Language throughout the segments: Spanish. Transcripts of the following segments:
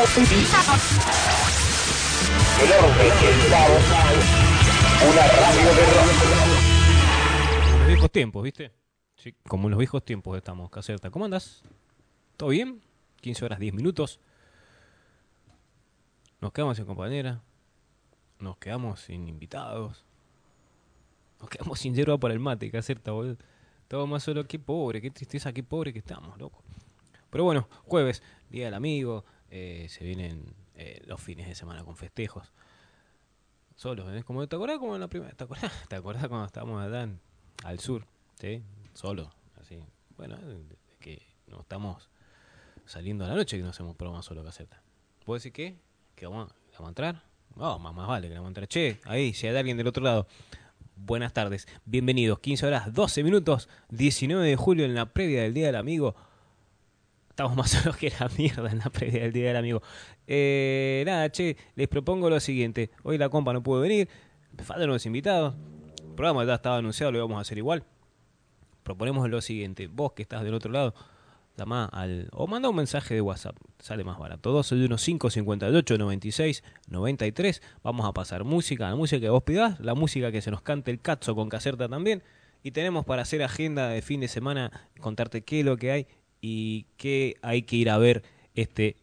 El orden, el caos, una radio de rock. Los viejos tiempos, ¿viste? Sí, como en los viejos tiempos estamos, Caserta. ¿Cómo andas? ¿Todo bien? 15 horas 10 minutos. Nos quedamos sin compañera. Nos quedamos sin invitados. Nos quedamos sin hierba para el mate, Caserta, boludo. Todo más solo, qué pobre, qué tristeza, qué pobre que estamos, loco. Pero bueno, jueves, Día del Amigo. Eh, se vienen eh, los fines de semana con festejos. Solos, ¿eh? Como, ¿Te acordás como en la primera? ¿Te acordás, ¿Te acordás cuando estábamos allá en- al sur? ¿Sí? Solo, así. Bueno, que no estamos saliendo a la noche que no hacemos programa solo caseta. ¿Puedo decir qué? ¿Que vamos, a- vamos a entrar? No, más, más vale que vamos a entrar. Che, ahí, si hay alguien del otro lado. Buenas tardes, bienvenidos. 15 horas, 12 minutos, 19 de julio en la previa del Día del Amigo. Estamos más solos que la mierda en la previa del Día del Amigo. Eh, nada, che, les propongo lo siguiente. Hoy la compa no pudo venir, faltan los invitados. El programa ya estaba anunciado, lo íbamos a hacer igual. Proponemos lo siguiente. Vos que estás del otro lado, llama al. o manda un mensaje de WhatsApp. Sale más barato. 215 58 96 93. Vamos a pasar música, la música que vos pidás, la música que se nos cante el cazo con Caserta también. Y tenemos para hacer agenda de fin de semana, contarte qué es lo que hay y qué hay que ir a ver este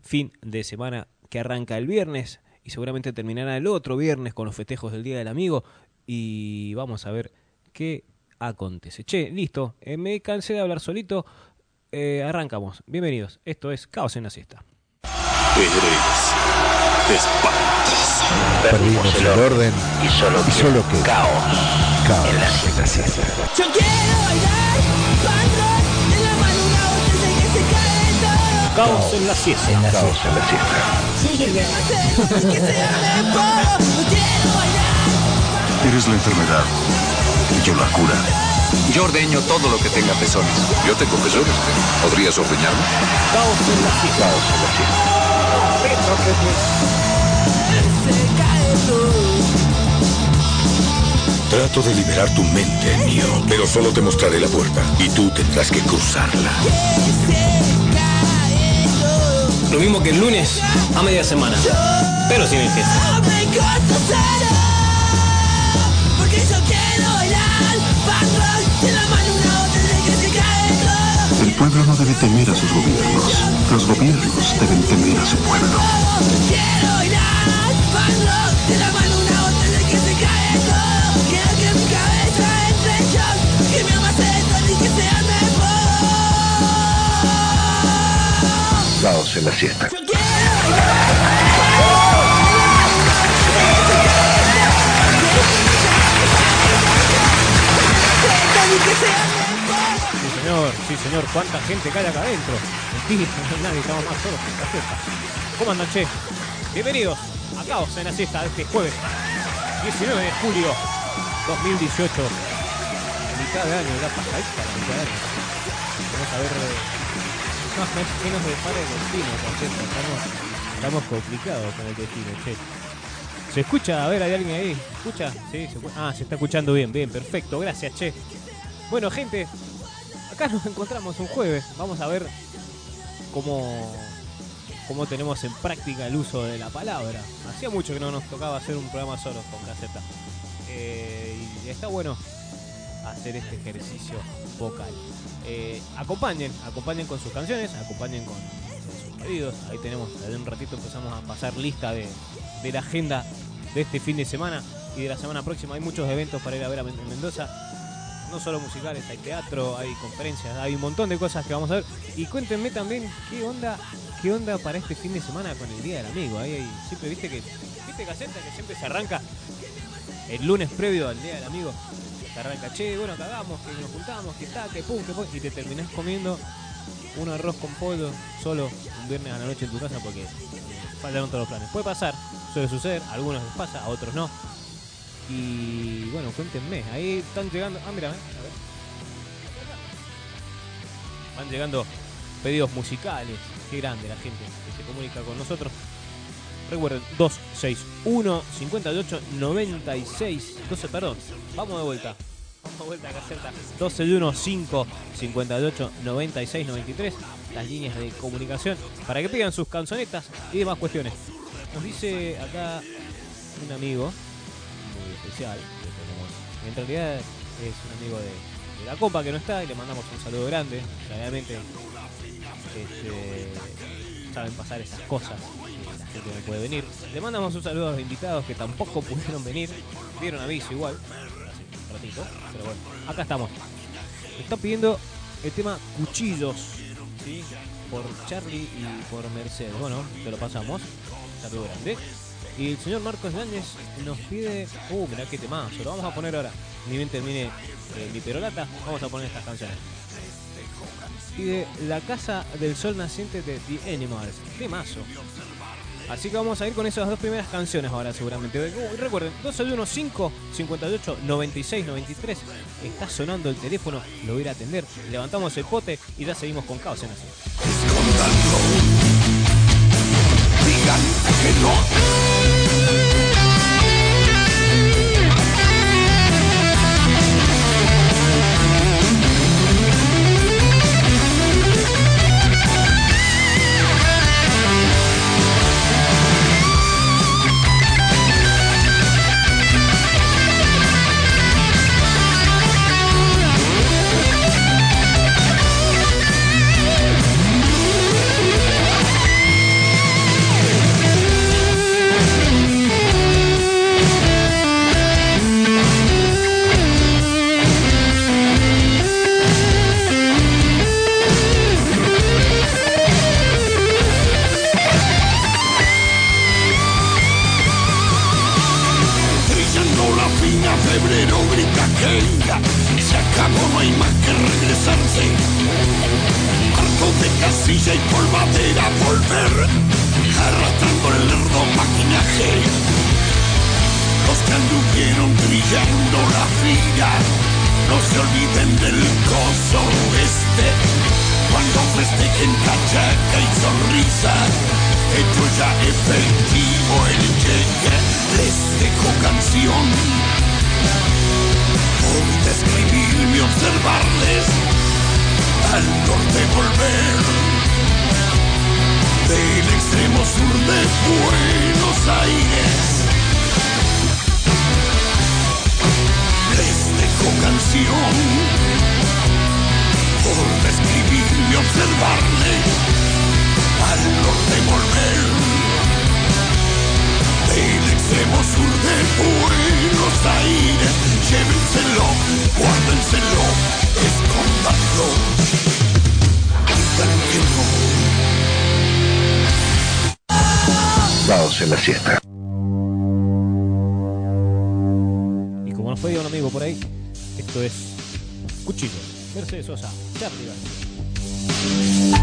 fin de semana que arranca el viernes y seguramente terminará el otro viernes con los festejos del Día del Amigo y vamos a ver qué acontece. Che, listo, eh, me cansé de hablar solito, eh, arrancamos. Bienvenidos, esto es Caos en la Siesta. Eres espantoso. Perdimos el orden Y solo, y solo queda caos. caos en la en la siesta. Yo quiero bailar, todo. Caos en la Siesta. Caos en la siesta. Todo. Yo quiero bailar. Eres la enfermedad. Y yo la cura. Yo ordeño todo lo que tenga pezones. Yo tengo pezones. ¿Podrías ordeñarme? Caos en la Siesta. Caos en la siesta. Trato de liberar tu mente, mío. Pero solo te mostraré la puerta. Y tú tendrás que cruzarla. Lo mismo que el lunes a media semana, pero sin el jefe. Hombre costo cero. Porque yo quiero bailar, patrón, en la mano una botella que se cae todo. El pueblo no debe temer a sus gobiernos. Los gobiernos deben temer a su pueblo. Quiero bailar, patrón, en la mano una en la siesta. Sí, señor, sí, señor. ¿Cuánta gente cae acá adentro? Mentira, nadie, estamos más solos que esta fiesta. ¿Cómo andan, che? Bienvenidos a Caos en la Siesta de este jueves, 19 de julio 2018. Mitad de año, ya pasadita la mitad de año. Vamos a ver Estamos, complicados con el destino, che. ¿Se escucha? A ver, ¿hay alguien ahí? ¿Escucha? Sí, se Ah, se está escuchando bien, bien, perfecto. Gracias, che. Bueno, gente, acá nos encontramos un jueves. Vamos a ver cómo, cómo tenemos en práctica el uso de la palabra. Hacía mucho que no nos tocaba hacer un programa solo con caseta. Eh, y está bueno hacer este ejercicio vocal. Eh, acompañen, acompañen con sus canciones, acompañen con, sus pedidos. Ahí tenemos, en un ratito empezamos a pasar lista de, de la agenda de este fin de semana y de la semana próxima. Hay muchos eventos para ir a ver a Men- en Mendoza no solo musicales, hay teatro, hay conferencias, hay un montón de cosas que vamos a ver. Y cuéntenme también qué onda, qué onda para este fin de semana con el Día del Amigo. Ahí, ahí siempre viste que, viste Caseta que siempre se arranca el lunes previo al Día del Amigo. Arranca, che, bueno, cagamos, que nos juntamos, que está, que pum, que pum, y te terminás comiendo un arroz con pollo solo un viernes a la noche en tu casa porque eh, faltaron todos los planes. Puede pasar, suele suceder, a algunos les pasa, a otros no. Y bueno, cuéntenme, ahí están llegando. Ah, mira, eh, a ver. Van llegando pedidos musicales. Qué grande la gente que se comunica con nosotros. Recuerden, 261 58 96 12, perdón, vamos de vuelta. Vamos de vuelta a Caserta. 1215 58 96 93. estas líneas de comunicación para que pidan sus canzonetas y demás cuestiones. Nos dice acá un amigo muy especial, que tenemos- en realidad es un amigo de, de la compa que no está y le mandamos un saludo grande. Realmente este, saben pasar estas cosas y gente no puede venir. Le mandamos un saludo a los invitados que tampoco pudieron venir, dieron aviso igual, pero bueno, acá estamos. Está pidiendo el tema Cuchillos, por Charlie y por Mercedes. Bueno, te lo pasamos. Saludo grande. Y el señor Marcos Yáñez nos pide. Uh, mirá qué temazo. Lo vamos a poner ahora. Ni bien termine eh, mi perolata, vamos a poner estas canciones. Pide La Casa del Sol Naciente de The Animals. Temazo. Así que vamos a ir con esas dos primeras canciones ahora seguramente. Uh, recuerden, 215 58 96 93. Está sonando el teléfono, lo voy a a atender. Levantamos el pote y ya seguimos con Caos en Así. Brillando sur de Buenos Aires llévenselo, guárdenselo escóndanlo digan que no Caos en la siesta. Y como nos pedía un amigo por ahí, esto es Cuchillo. Mercedes Sosa, Charlie García.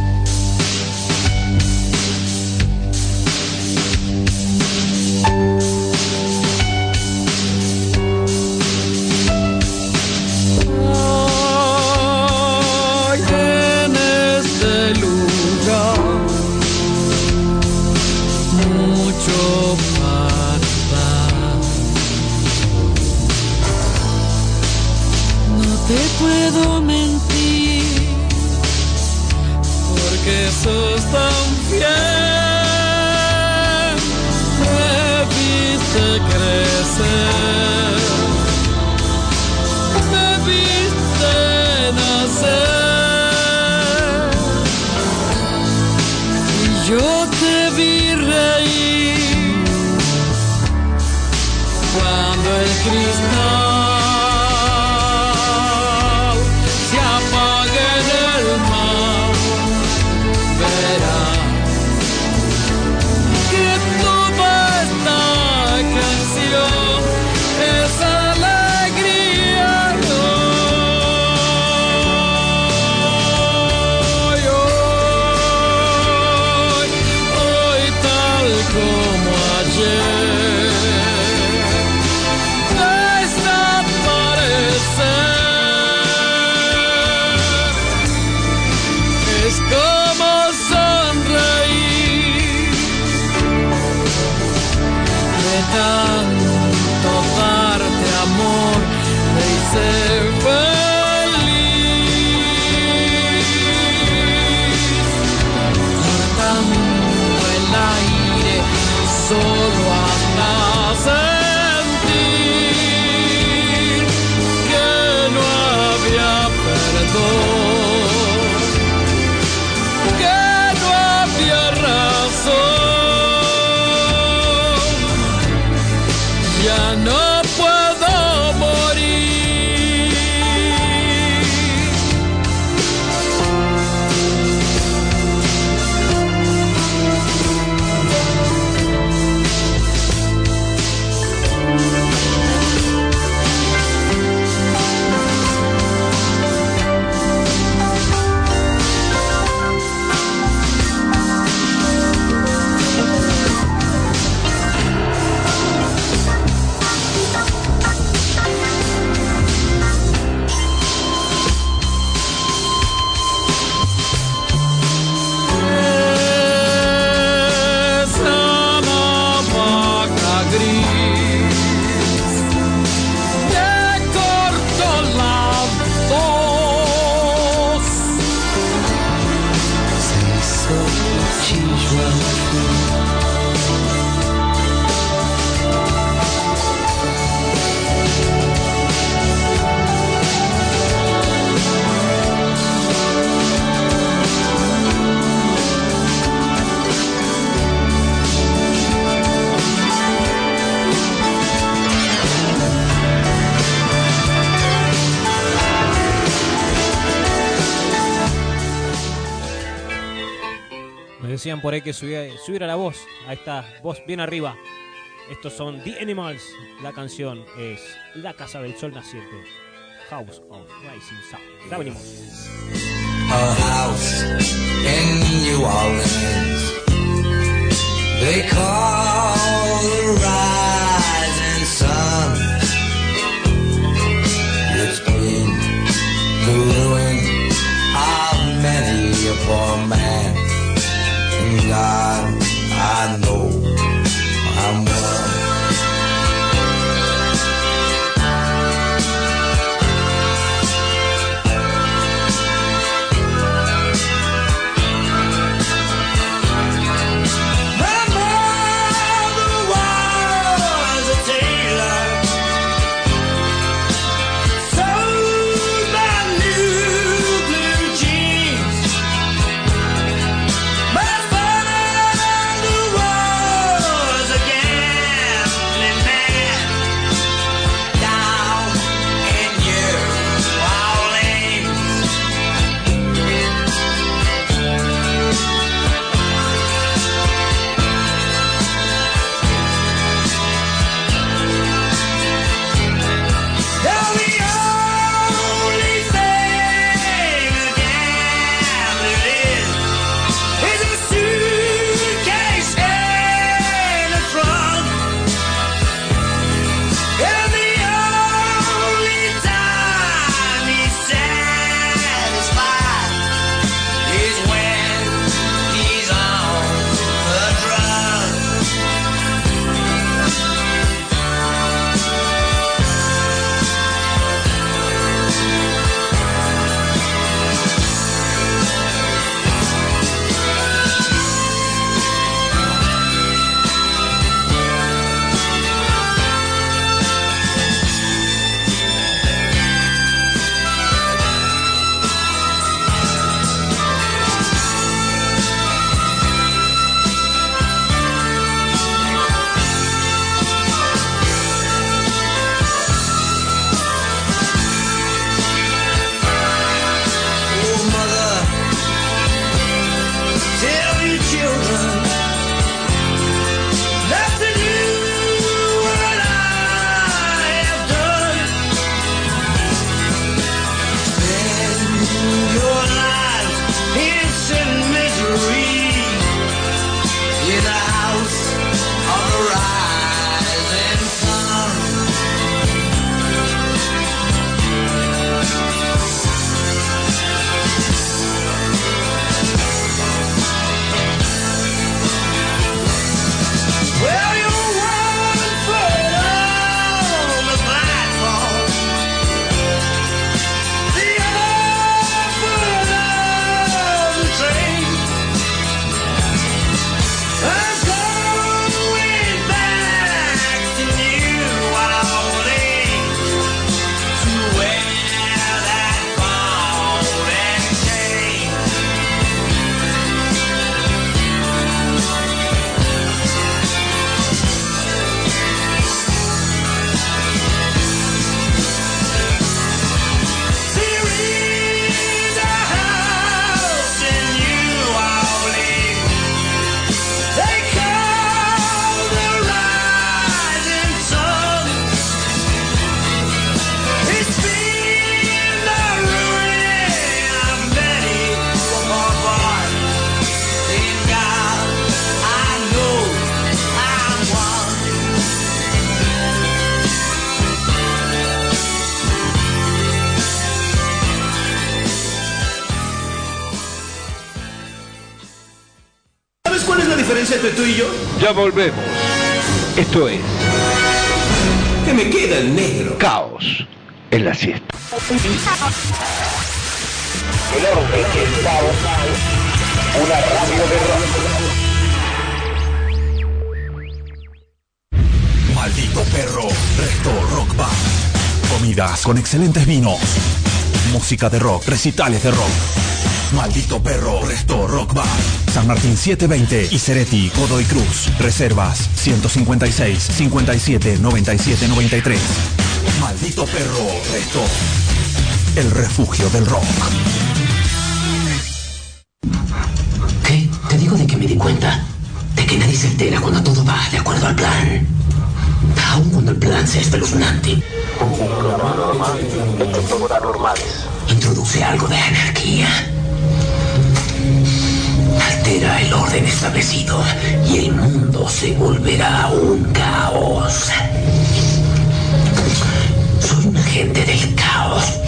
Por ahí que subiera, subiera la voz. Ahí está, voz bien arriba. Estos son The Animals. La canción es La Casa del Sol Naciente. House of Rising Sun. Ya venimos. a house in New Orleans. They call the rising sun. It's been the ruin of many a poor man. And God, I know. I'm Ya volvemos. Esto es. ¿Qué me queda el negro? Caos en la siesta. El orden el caos. Una radio de rock. Maldito perro, resto rock band. Comidas con excelentes vinos. Música de rock, recitales de rock Maldito Perro, Resto Rock Bar. San Martín 720 y Cereti, Godoy Cruz. Reservas 156 57 97 93. Maldito Perro, Resto. El refugio del rock. ¿Qué? Te digo de que me di cuenta. De que nadie se entera cuando todo va de acuerdo al plan. Aun cuando el plan sea espeluznante. Introduce algo de anarquía. Altera el orden establecido y el mundo se volverá un caos. Soy un agente del caos.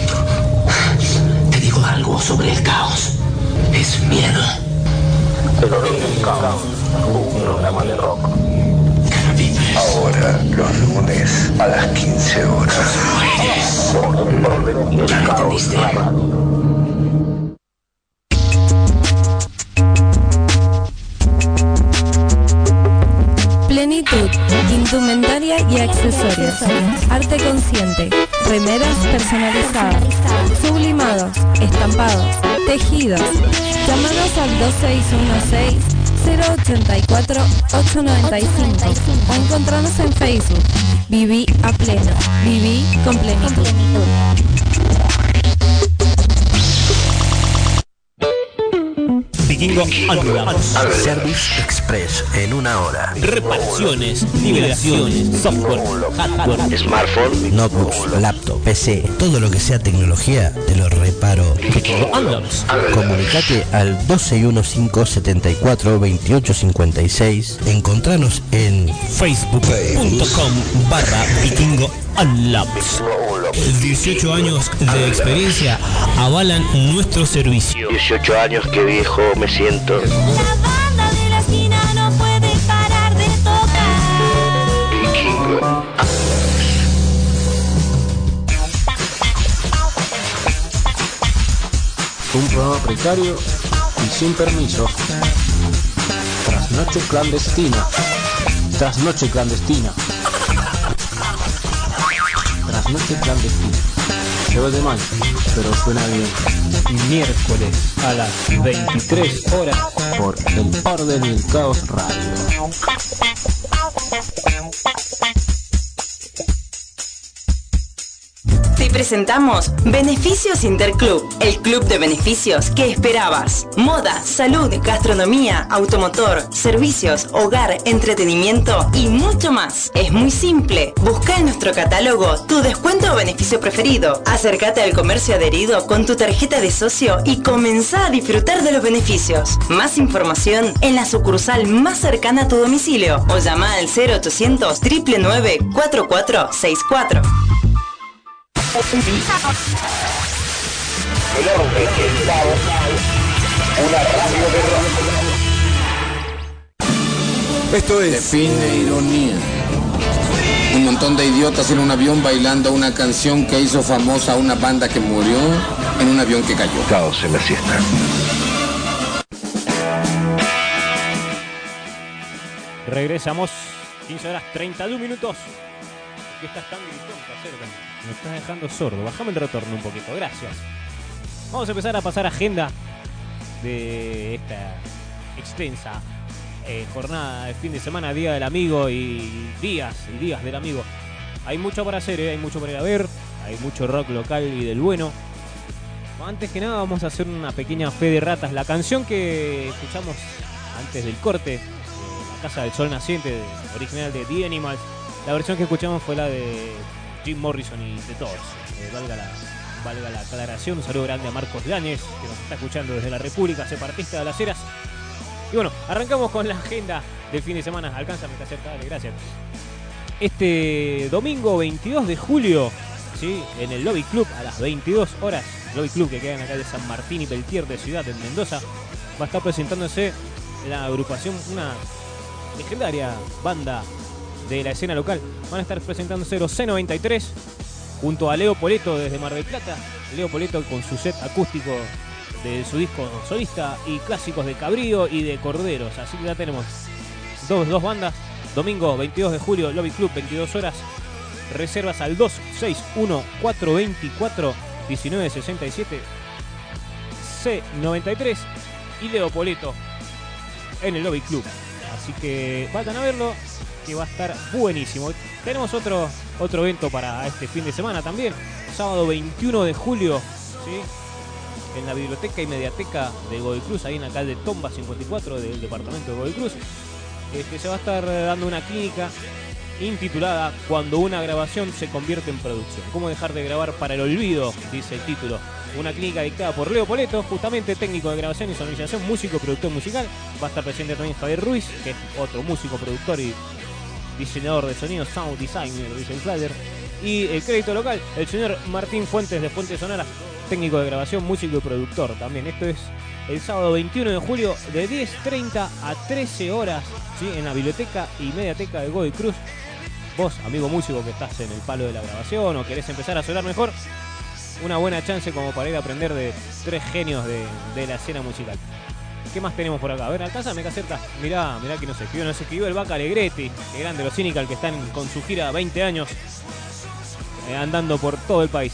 Te digo algo sobre el caos. Es miedo. El origen del caos, un programa de rock. Ahora, los lunes a las 15 horas. ¿Ya lo entendiste? Indumentaria y accesorios. Arte consciente, remeras personalizadas, sublimados, estampados, tejidos. Llámanos al 2616-084-895 o encontrarnos en Facebook. Viví a pleno. Viví con plenitud. Vikingo Unwrapped. Service Express en una hora. Reparaciones, liberaciones, software, hardware, Smartphone, notebooks, laptop, PC, todo lo que sea tecnología, te lo reparo. Vikingo Unwrapped. Comunicate al 1215-742856. Encontranos en Facebook.com barra Vikingo. 18 años de experiencia avalan nuestro servicio. 18 años que viejo me siento. La banda de la esquina no puede parar de tocar. Vikingo. Un programa precario y sin permiso. Trasnoche clandestina. Trasnoche clandestina. Trasnoche clandestina. Se de mal, pero suena bien. Miércoles a las 23 horas. Por el orden y el caos radio. Presentamos Beneficios Interclub, el club de beneficios que esperabas. Moda, salud, gastronomía, automotor, servicios, hogar, entretenimiento y mucho más. Es muy simple. Busca en nuestro catálogo tu descuento o beneficio preferido. Acércate al comercio adherido con tu tarjeta de socio y comenzá a disfrutar de los beneficios. Más información en la sucursal más cercana a tu domicilio o llama al 0800 999 4464. El. Una radio de rock. Esto es. Define ironía. Un montón de idiotas en un avión bailando una canción que hizo famosa a una banda que murió en un avión que cayó. Caos en la siesta. Regresamos. 15 horas 32 minutos. ¿Qué estás tan gritón, casero? Me estás dejando sordo. Bajame el retorno un poquito. Gracias. Vamos a empezar a pasar agenda de esta extensa eh, jornada de fin de semana, Día del Amigo y días y días del amigo. Hay mucho para hacer, eh, hay mucho para ir a ver, hay mucho rock local y del bueno. Antes que nada vamos a hacer una pequeña fe de ratas. La canción que escuchamos antes del corte, eh, La Casa del Sol Naciente, original de The Animals, la versión que escuchamos fue la de Jim Morrison y The Doors. Eh, valga, la, valga la aclaración, un saludo grande a Marcos Láñez, que nos está escuchando desde la República Separatista de las Heras. Y bueno, arrancamos con la agenda del fin de semana. Alcánzame, está cerca, dale, gracias. Este domingo 22 de julio, ¿sí? en el Lobby Club a las 22 horas, Lobby Club que queda en la calle San Martín y Peltier de Ciudad en Mendoza, va a estar presentándose la agrupación, una legendaria banda de la escena local. Van a estar presentándose los C93 junto a Leo Poleto desde Mar del Plata. Leo Poleto con su set acústico de su disco solista y clásicos de Cabrío y de Corderos. Así que ya tenemos dos, dos bandas. Domingo 22 de julio, Lobby Club, 22 horas. Reservas al 261 424 1967 C93 y Leo Poleto en el Lobby Club. Así que vayan a verlo, que va a estar buenísimo. Tenemos otro, otro evento para este fin de semana también. Sábado 21 de julio, en la biblioteca y mediateca de Godoy Cruz, ahí en la calle Tomba 54 del departamento de Godoy Cruz. Este, se va a estar dando una clínica intitulada Cuando una grabación se convierte en producción. ¿Cómo dejar de grabar para el olvido? Dice el título. Una clínica dictada por Leo Poleto, justamente técnico de grabación y sonorización, músico, productor musical. Va a estar presente también Javier Ruiz, que es otro músico, productor y diseñador de sonido, sound designer, el flyer. Y el crédito local, el señor Martín Fuentes de Fuentes Sonora, técnico de grabación, músico y productor también. Esto es el sábado 21 de julio de 10.30 a 13 horas ¿sí? en la biblioteca y mediateca de Godoy Cruz. Vos, amigo músico que estás en el palo de la grabación o querés empezar a sonar mejor, una buena chance como para ir a aprender de tres genios de, de la escena musical. ¿Qué más tenemos por acá? A ver, alcanza, me acerca. Mirá, mirá que nos escribió, nos escribió el Vaca Alegretti, que grande los Cynical que están con su gira 20 años eh, andando por todo el país.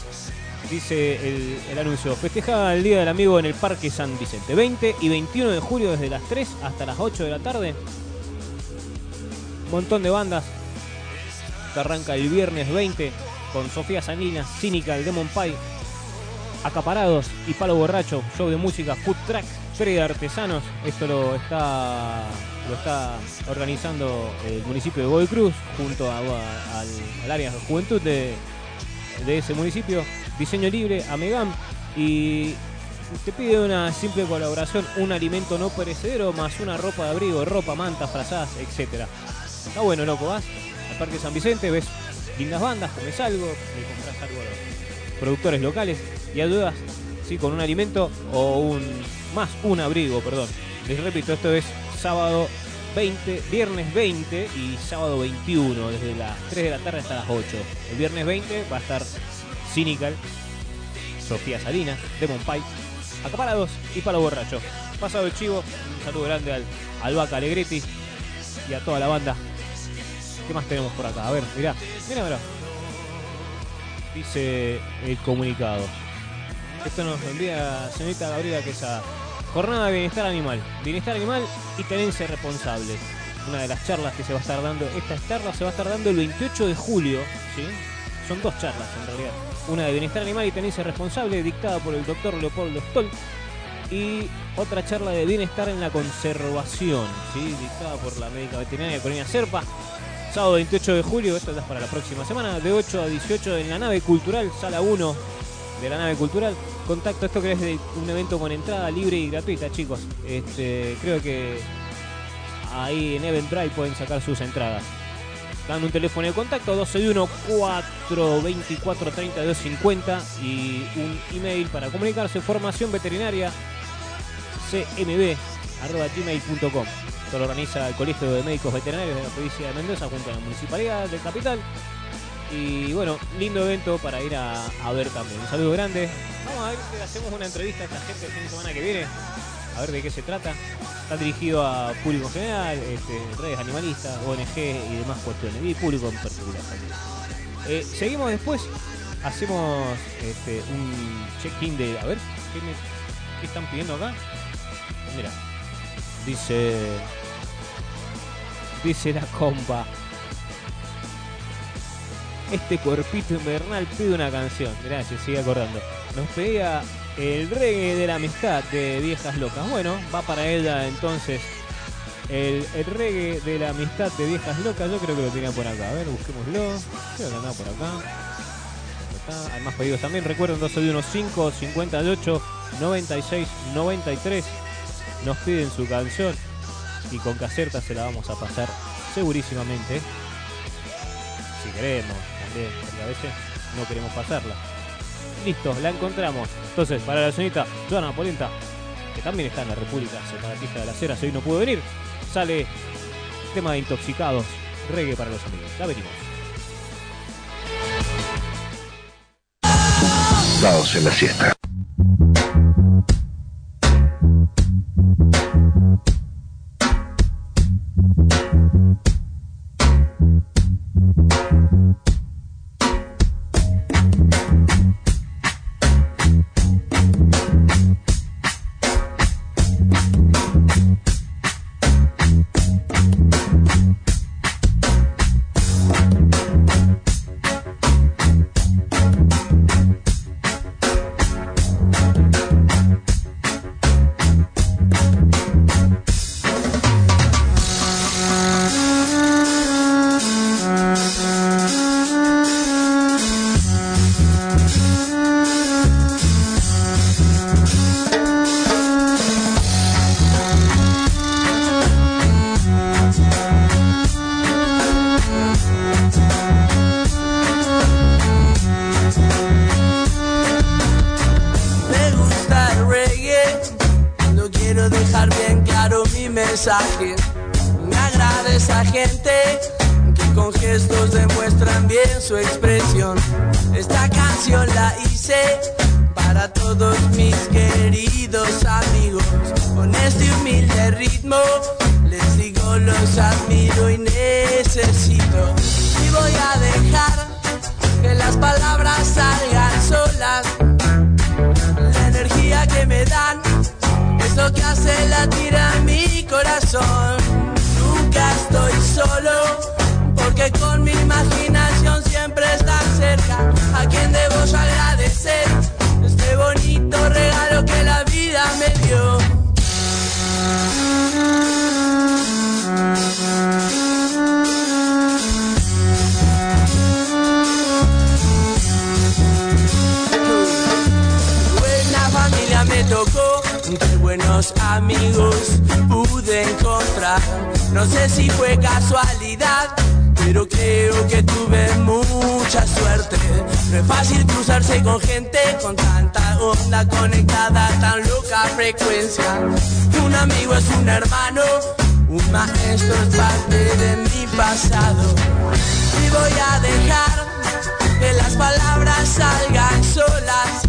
Dice el, anuncio, festeja el Día del Amigo en el Parque San Vicente. 20 y 21 de julio desde las 3 hasta las 8 de la tarde. Montón de bandas. Que arranca el viernes 20 con Sofía Saninas, Cynical, Demon Pie, Acaparados y Palo Borracho, show de música, food track, feria de artesanos. Esto lo está lo está organizando el municipio de Godoy Cruz junto al, área de juventud de, ese municipio. Diseño libre, Amegam y te pide una simple colaboración, un alimento no perecedero más una ropa de abrigo, ropa, mantas, frazadas, etcétera. Está bueno, loco, vas al Parque San Vicente, ves lindas bandas, comes algo, le compras algo a los productores locales y ayudas ¿sí? con un alimento o un más un abrigo, perdón. Les repito, esto es sábado 20, viernes 20 y sábado 21, desde las 3 de la tarde hasta las 8. El viernes 20 va a estar Cynical, Sofía Salinas, Demon Pie, Acaparados y Palo Borracho. Pasado el chivo, un saludo grande al, al Vaca Alegretti y a toda la banda. ¿Qué más tenemos por acá? A ver, mirá, mirá, mirá. Dice el comunicado. Esto nos envía señorita Gabriela Quesada. Jornada de bienestar animal. Bienestar animal y tenencia responsable. Una de las charlas que se va a estar dando. Esta charla se va a estar dando el 28 de julio. ¿sí? Son dos charlas en realidad. Una de bienestar animal y tenencia responsable dictada por el doctor Leopoldo Stoll. Y otra charla de bienestar en la conservación. ¿sí? Dictada por la médica veterinaria Corina Serpa. Sábado 28 de julio, esto es para la próxima semana, de 8 a 18 en la nave cultural, sala 1 de la nave cultural. Contacto, esto que es de un evento con entrada libre y gratuita, chicos. Este, creo que ahí en Eventbrite pueden sacar sus entradas. Dan un teléfono de contacto 261 424 3250 y un email para comunicarse formación veterinaria cmb arroba gmail.com. Esto lo organiza el Colegio de Médicos Veterinarios de la provincia de Mendoza junto a la Municipalidad de Capital. Y bueno, lindo evento para ir a, ver también. Un saludo grande. Vamos a ver hacemos una entrevista a esta gente el fin de semana que viene. A ver de qué se trata. Está dirigido a público en general, este, redes animalistas, ONG y demás cuestiones. Y público en particular también. Eh, seguimos después. Hacemos este, un check-in de. A ver, ¿qué, me- qué están pidiendo acá? Mira. Dice. Dice la compa. Este cuerpito invernal pide una canción. Se sigue acordando. Nos pedía el reggae de la amistad de Viejas Locas. Bueno, va para ella entonces el, reggae de la amistad de Viejas Locas. Yo creo que lo tenía por acá. A ver, busquémoslo. Creo que andaba por acá. Hay más pedidos también. Recuerden 215 58 96 93. Nos piden su canción y con Caserta se la vamos a pasar segurísimamente. Si queremos, porque a veces no queremos pasarla. Listo, la encontramos. Entonces, para la señorita Joana Polenta, que también está en la República Separatista de las Heras, hoy no pudo venir, sale tema de intoxicados, reggae para los amigos. Ya venimos. Sábados en la siesta. No es fácil cruzarse con gente con tanta onda conectada, a tan loca frecuencia. Un amigo es un hermano, un maestro es parte de mi pasado. Y voy a dejar que las palabras salgan solas.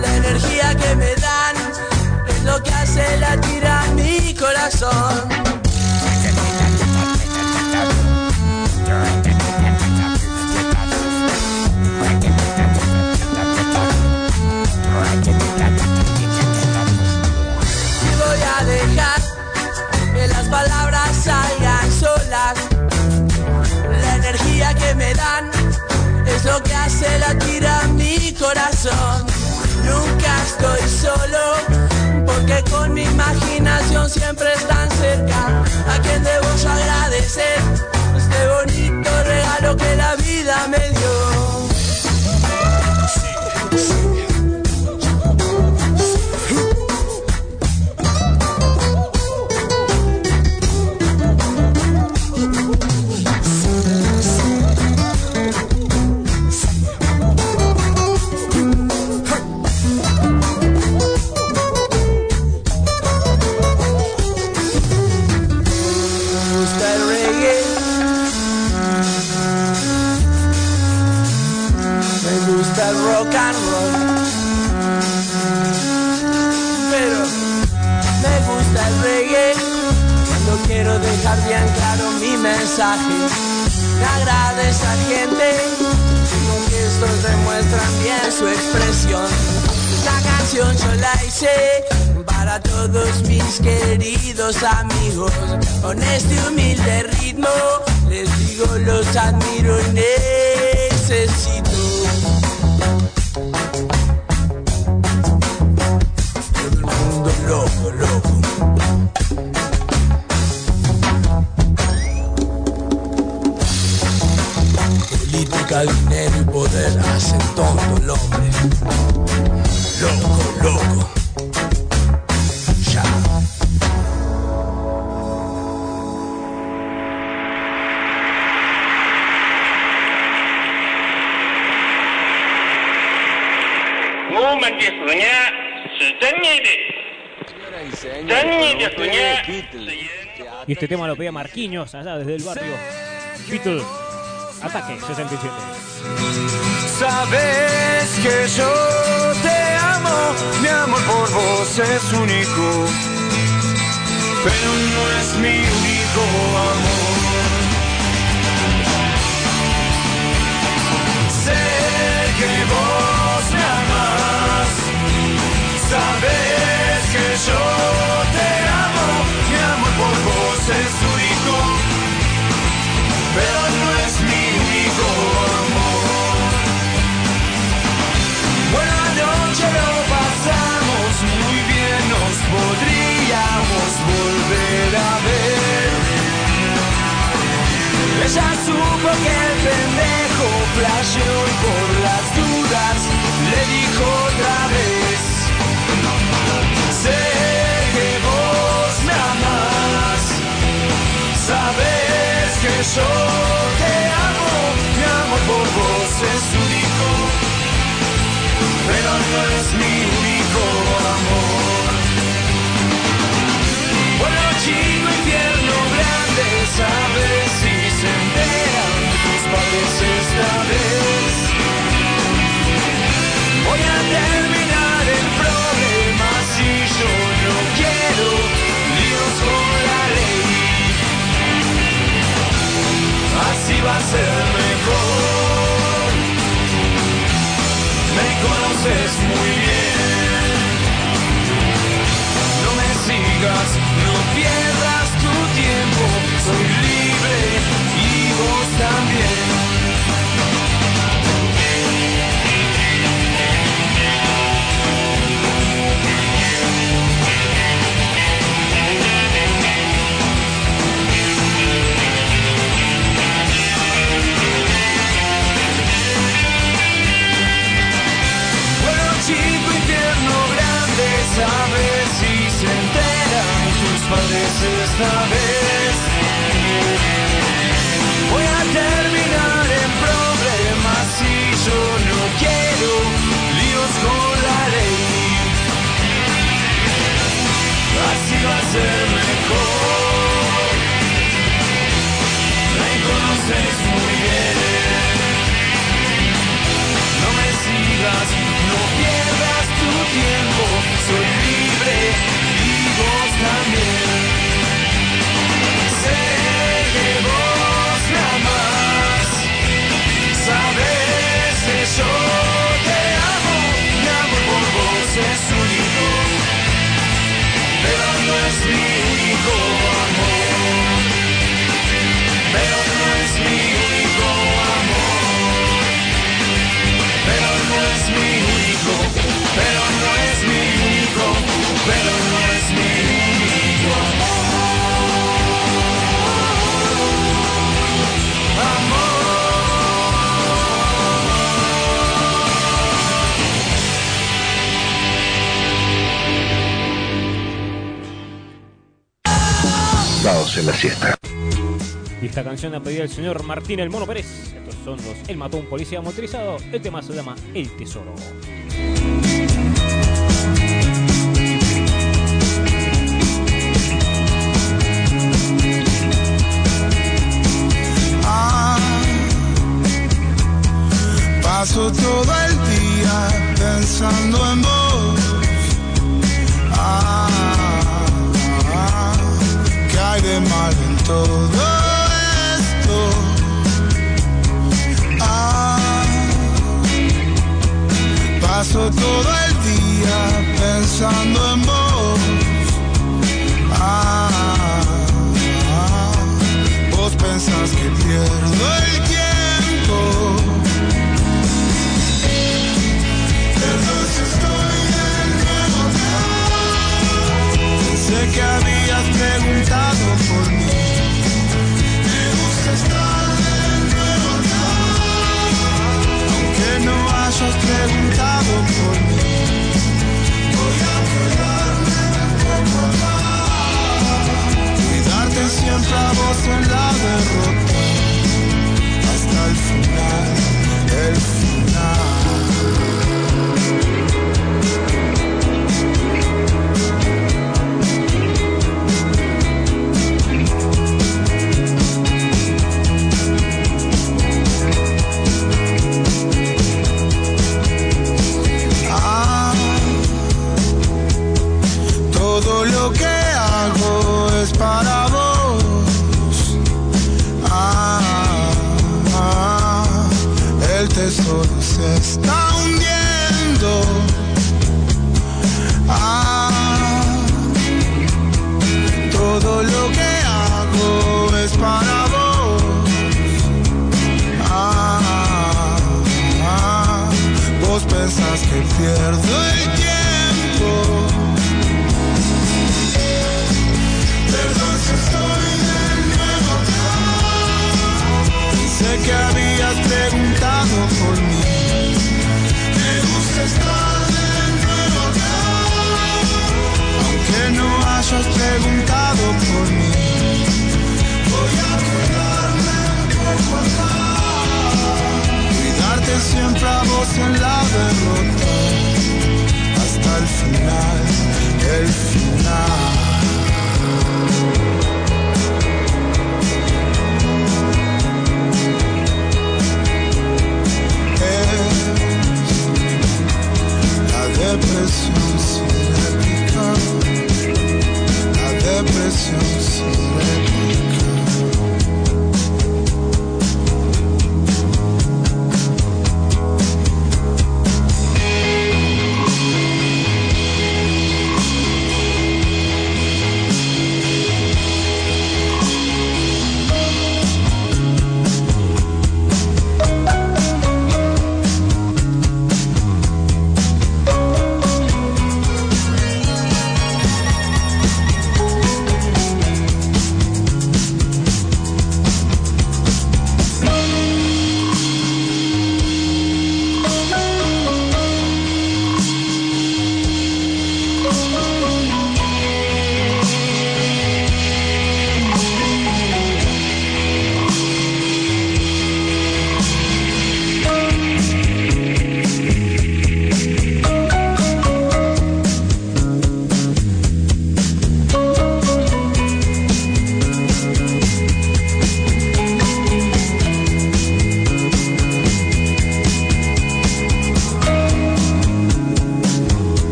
La energía que me dan es lo que hace latir a mi corazón. Que hace latir a mi corazón. Nunca estoy solo, porque con mi imaginación siempre están cerca. A quien debo agradecer este bonito regalo que la vida me dio. Mensaje. Me agrada esa gente con gestos demuestran bien su expresión. Esta canción yo la hice para todos mis queridos amigos. Con este humilde ritmo les digo los admiro y necesito. Y este tema lo pedía Marquinhos allá desde el barrio. Beatle. Ataque 67. Sabes que yo te amo, mi amor por vos es único, pero no es mi único amor. Yo te amo, mi amor por vos es único, pero no es mi único amor. Buena noche lo pasamos muy bien, nos podríamos volver a ver. Ella supo que el pendejo flasheó y por las dudas le dijo otra vez. Yo te amo, mi amor por vos es único pero no es mi único amor. Buenas chico infierno grande, sabes si se enteran tus padres esta vez. Voy a terminar Va a ser mejor. Me conoces muy bien. Esta vez. Voy a terminar en problemas si yo no quiero líos con la ley. Así va a ser canción la pedía el señor Martín El Mono Pérez. Estos son los Él mató a un policía motorizado. El tema se llama El Tesoro. Paso todo el día pensando en vos. Ah, ¿qué hay de mal en todo paso todo el día pensando en vos. Ah, ah, vos pensás que pierdo el tiempo. Perdón si estoy acá. Pensé que habías preguntado por mí. Hayas preguntado por mí. Voy a un poco acá. Cuidarte siempre a vos en la derrota. Hasta el final, el final.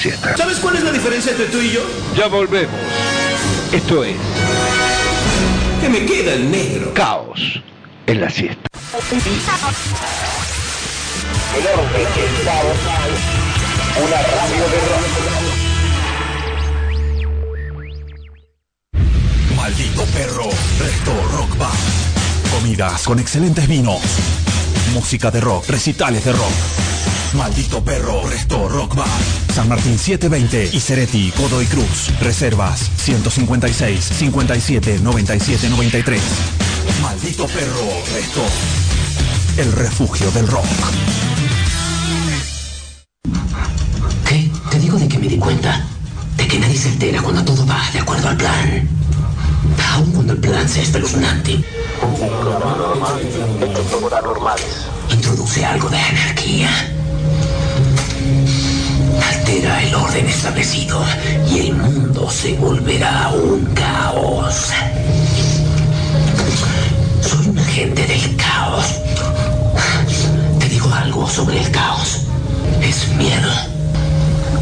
Siesta. ¿Sabes cuál es la diferencia entre tú y yo? Ya volvemos. Esto es Que me queda el negro. Caos en la siesta. El orden está una radio de rock. Maldito perro, Resto Rock Bar. Comidas con excelentes vinos. Música de rock, recitales de rock. Maldito perro, Resto Rock Bar. San Martín 720 y Cereti, Godoy Cruz. Reservas 156 57 97 93. Maldito perro, Resto. El refugio del rock. ¿Qué? Te digo de que me di cuenta. De que nadie se entera cuando todo va de acuerdo al plan. Aun cuando el plan sea espeluznante. Introduce algo de anarquía. Altera el orden establecido y el mundo se volverá un caos. Soy un agente del caos. Te digo algo sobre el caos. Es miedo.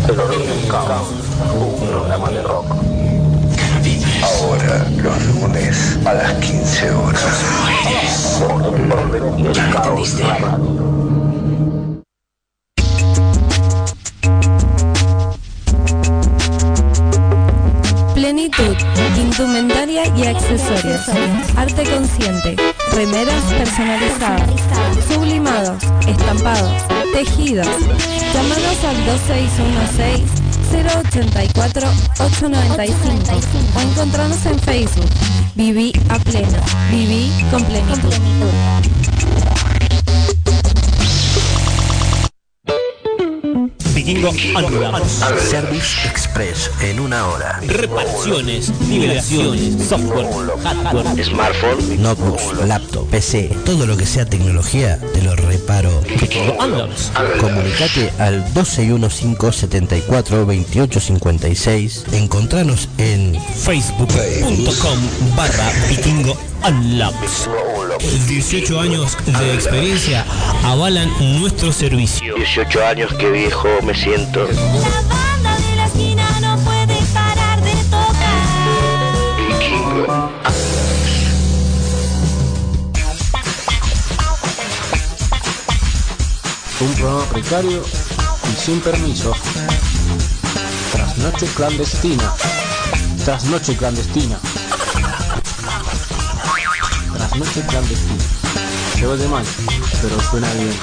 El origen caos. Un programa de rock. Ahora, los lunes a las 15 horas. ¿Ya entendiste? Plenitud, indumentaria y accesorios. Arte consciente, remeras personalizadas, sublimados, estampados, tejidos. Llámanos al 2616-084-895 o encontrarnos en Facebook. Viví a pleno. Viví con plenitud. Vikingo Unwrapped. Service Express en una hora. Reparaciones, nivelaciones, software, hardware, Smartphone, notebooks, laptop, PC, todo lo que sea tecnología, te lo reparo. Vikingo Unwrapped. Comunicate al 1215742856. Encontranos en Facebook.com barra Vikingo Unlabs. 18 años de experiencia avalan nuestro servicio. 18 años, qué viejo me siento. La banda de la esquina no puede parar de tocar. Vikingo. Un programa precario y sin permiso. Trasnoche clandestina. Trasnoche clandestina. Trasnoche clandestina. Llevo de mal, pero suena bien.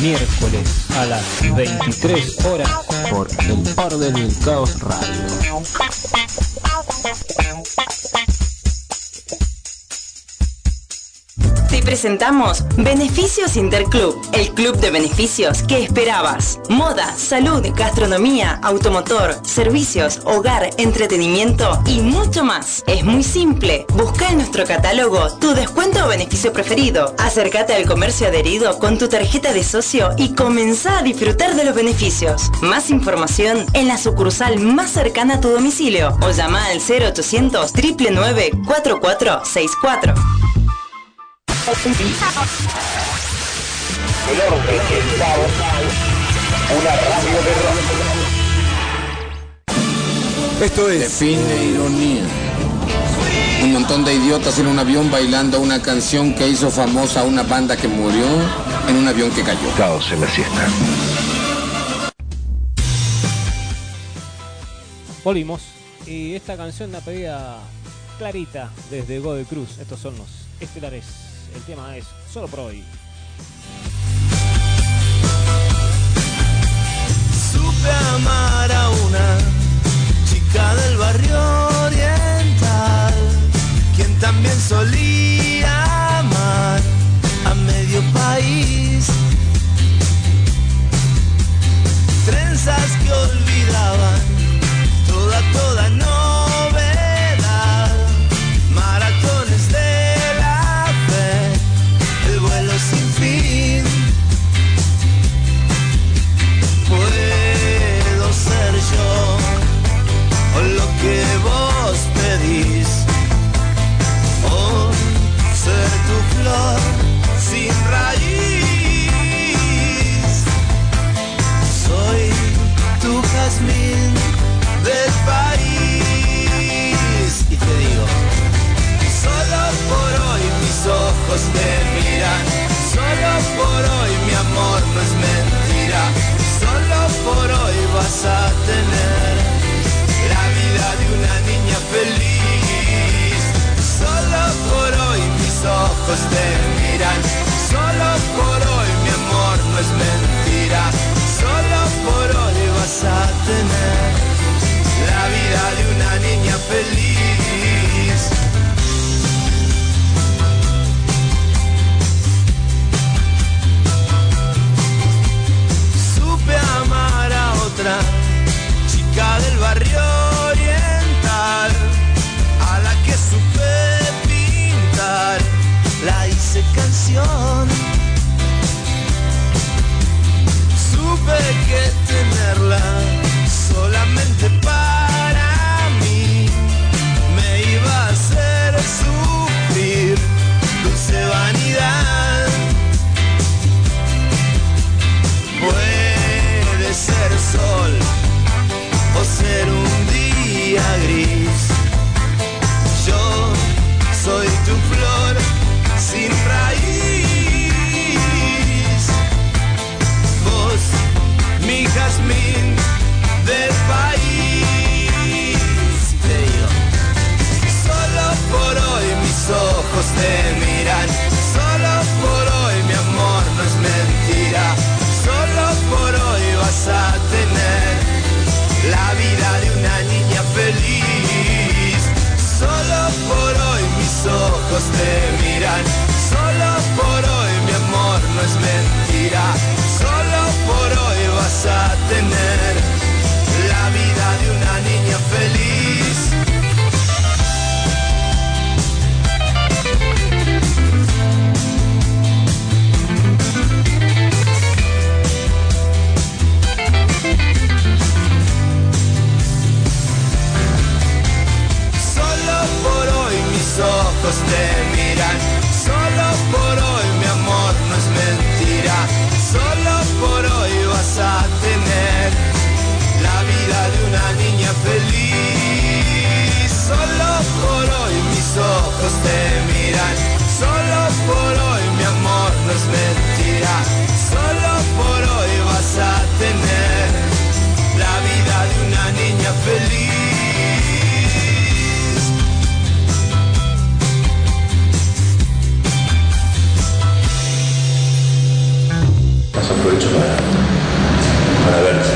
Miércoles a las 23 horas. Por el orden del caos radio. Presentamos Beneficios Interclub, el club de beneficios que esperabas. Moda, salud, gastronomía, automotor, servicios, hogar, entretenimiento y mucho más. Es muy simple. Busca en nuestro catálogo tu descuento o beneficio preferido. Acércate al comercio adherido con tu tarjeta de socio y comenzá a disfrutar de los beneficios. Más información en la sucursal más cercana a tu domicilio o llama al 0800 999 4464. El orden está una radio de rock. Esto es. Define ironía. Un montón de idiotas en un avión bailando una canción que hizo famosa a una banda que murió en un avión que cayó. Caos en la siesta. Volvimos. Y esta canción la pedía Clarita desde Godoy Cruz. Estos son los estelares. El tema es solo por hoy. Supe amar a una chica del barrio oriental, quien también solía amar a medio país. Trenzas que olvidaban toda, toda novedad. Miran. Solo por hoy mi amor no es mentira. Solo por hoy vas a tener la vida de una niña feliz. Solo por hoy mis ojos te aprovecho para, para verse.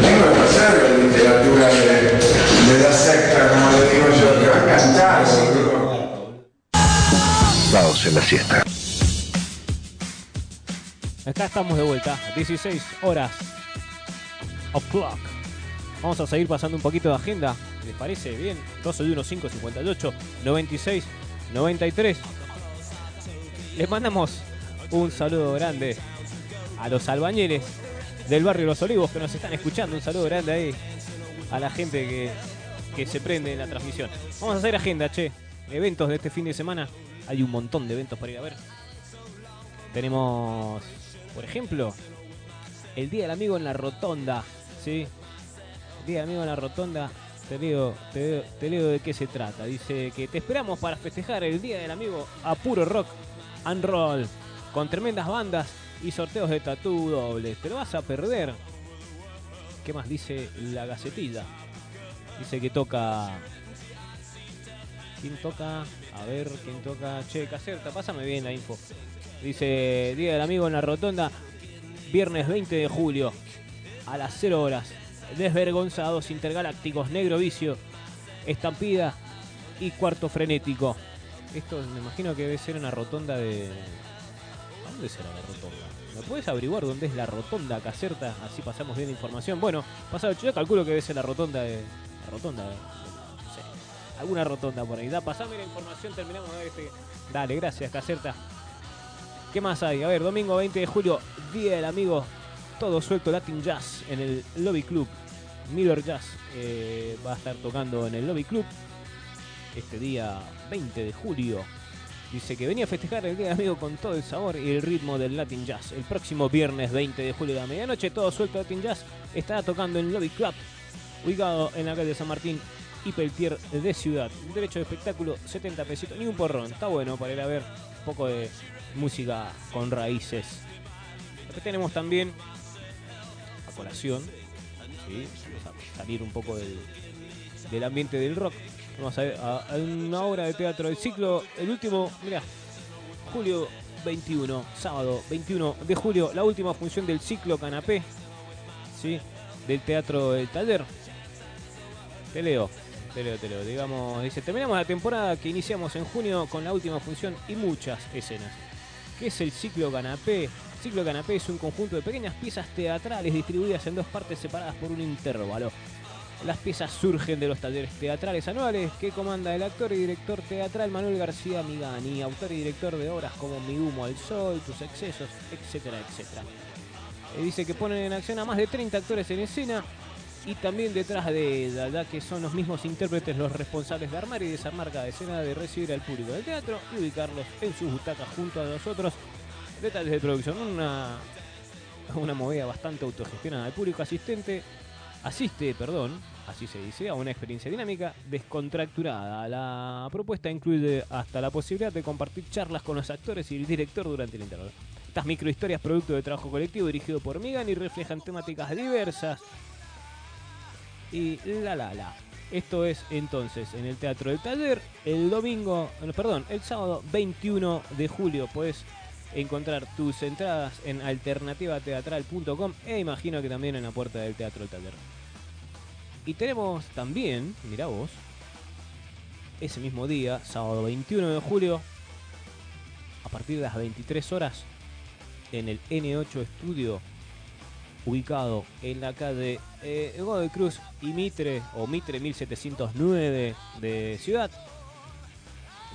Tengo que pasar la literatura de, de la secta, como le digo yo, que va a cantar. Sábados en la siesta. Acá estamos de vuelta, 16 horas o'clock. Vamos a seguir pasando un poquito de agenda. ¿Les parece bien? 1215 58 96 93. Les mandamos un saludo grande a los albañiles del barrio Los Olivos que nos están escuchando. Un saludo grande ahí a la gente que, que se prende en la transmisión. Vamos a hacer agenda, che. Eventos de este fin de semana. Hay un montón de eventos para ir a ver. Tenemos, por ejemplo, el Día del Amigo en la Rotonda. ¿sí? Día Amigo en la Rotonda. Te leo, te, leo- te leo de qué se trata. Dice que te esperamos para festejar el Día del Amigo a puro rock and roll. Con tremendas bandas y sorteos de tatú dobles. Te lo vas a perder. ¿Qué más dice la gacetilla? Dice que toca. ¿Quién toca? A ver, ¿quién toca? Che, Caserta, pásame bien la info. Dice Día del Amigo en la Rotonda, viernes 20 de julio, a las 0 horas. Desvergonzados intergalácticos, negro vicio, estampida y cuarto frenético. Esto me imagino que debe ser una rotonda de. ¿Dónde será la rotonda? ¿Me puedes averiguar dónde es la rotonda Caserta? Así pasamos bien la información. Bueno, pasado, yo calculo que debe ser la rotonda de. La rotonda de. Alguna rotonda por ahí. Da, pasame la información, terminamos de ver este. Dale, gracias, Caserta. ¿Qué más hay? A ver, domingo 20 de julio, Día del Amigo, todo suelto Latin Jazz en el Lobby Club. Miller Jazz eh, va a estar tocando en el Lobby Club este día 20 de julio. Dice que venía a festejar el Día del Amigo con todo el sabor y el ritmo del Latin Jazz. El próximo viernes 20 de julio de la medianoche, todo suelto Latin Jazz estará tocando en Lobby Club, ubicado en la calle San Martín y Peltier de Ciudad. Derecho de espectáculo, 70 pesitos, ni un porrón. Está bueno para ir a ver un poco de música con raíces. Después tenemos también a colación, ¿sí? Salir un poco del, del ambiente del rock. Vamos a ver una obra de teatro del ciclo, el último, mira, julio 21, sábado 21 de julio, la última función del ciclo Canapé, ¿sí? del teatro del taller. Te leo, te leo, te leo. Digamos, dice, terminamos la temporada que iniciamos en junio con la última función y muchas escenas. ¿Qué es el ciclo Canapé? Ciclo Canapé es un conjunto de pequeñas piezas teatrales distribuidas en dos partes separadas por un intervalo. Las piezas surgen de los talleres teatrales anuales que comanda el actor y director teatral Manuel García Migani, autor y director de obras como Mi humo al sol, Tus excesos, etcétera, etcétera. Eh, dice que ponen en acción a más de 30 actores en escena y también detrás de ella, ya que son los mismos intérpretes los responsables de armar y desarmar cada escena, de recibir al público del teatro y ubicarlos en sus butacas junto a nosotros. Detalles de producción, una, una movida bastante autogestionada. El público asistente asiste, perdón, así se dice, a una experiencia dinámica descontracturada. La propuesta incluye hasta la posibilidad de compartir charlas con los actores y el director durante el intervalo. Estas microhistorias, producto de trabajo colectivo dirigido por Megan y reflejan temáticas diversas. Y la la la. Esto es entonces en el Teatro del Taller, el domingo, perdón, el sábado 21 de julio. Puedes encontrar tus entradas en alternativateatral.com e imagino que también en la puerta del Teatro Taller. Y tenemos también, mira vos, ese mismo día, sábado 21 de julio, a partir de las 23 horas, en el N8 Estudio, ubicado en la calle eh, Godoy Cruz y Mitre, o Mitre 1709 de Ciudad,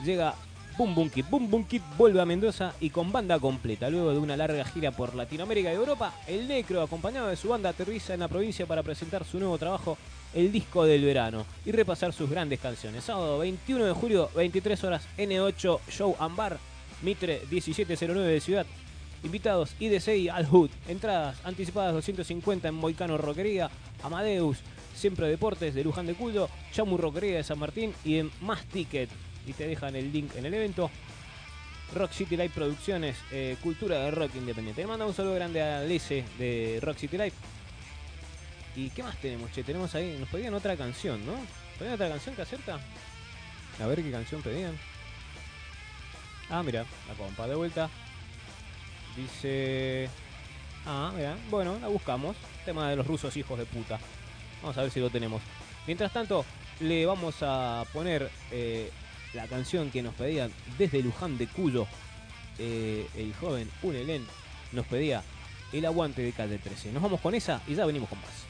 llega Boom Boom Kid. Boom Boom vuelve a Mendoza y con banda completa. Luego de una larga gira por Latinoamérica y Europa, el Necro, acompañado de su banda, aterriza en la provincia para presentar su nuevo trabajo, el disco del verano, y repasar sus grandes canciones. Sábado 21 de julio, 23 horas, N8 Show Ambar, Mitre 1709 de Ciudad. Invitados IDC Al Hood. Entradas anticipadas 250 en Moicano Roquería, Amadeus, Siempre Deportes de Luján de Culto, Chamu Roquería de San Martín y en Más Ticket. Y te dejan el link en el evento. Rock City Live Producciones, eh, Cultura de Rock Independiente. Le manda un saludo grande a Lese de Rock City Live. ¿Y qué más tenemos, che? Tenemos ahí, nos pedían otra canción, ¿no? ¿Pedían otra canción que acerta? A ver qué canción pedían. Ah, mira, la compa de vuelta. Dice. Ah, mira, bueno, la buscamos. Tema de los rusos hijos de puta. Vamos a ver si lo tenemos. Mientras tanto, le vamos a poner eh, la canción que nos pedían desde Luján de Cuyo. Eh, el joven Unelen nos pedía el aguante de calle 13. Nos vamos con esa y ya venimos con más.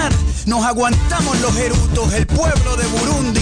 Nos aguantamos los erutos, el pueblo de Burundi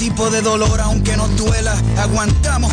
tipo de dolor aunque nos duela. Aguantamos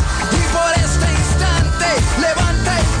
levanta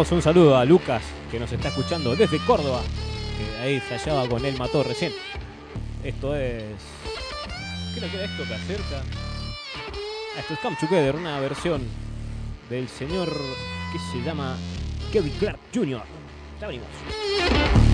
un saludo a Lucas, que nos está escuchando desde Córdoba, que ahí se hallaba con él, mató recién. Esto es... ¿Qué le queda esto que acerca? Ah, Esto es Come Together, una versión del señor que se llama Kevin Clark Jr. Ya venimos.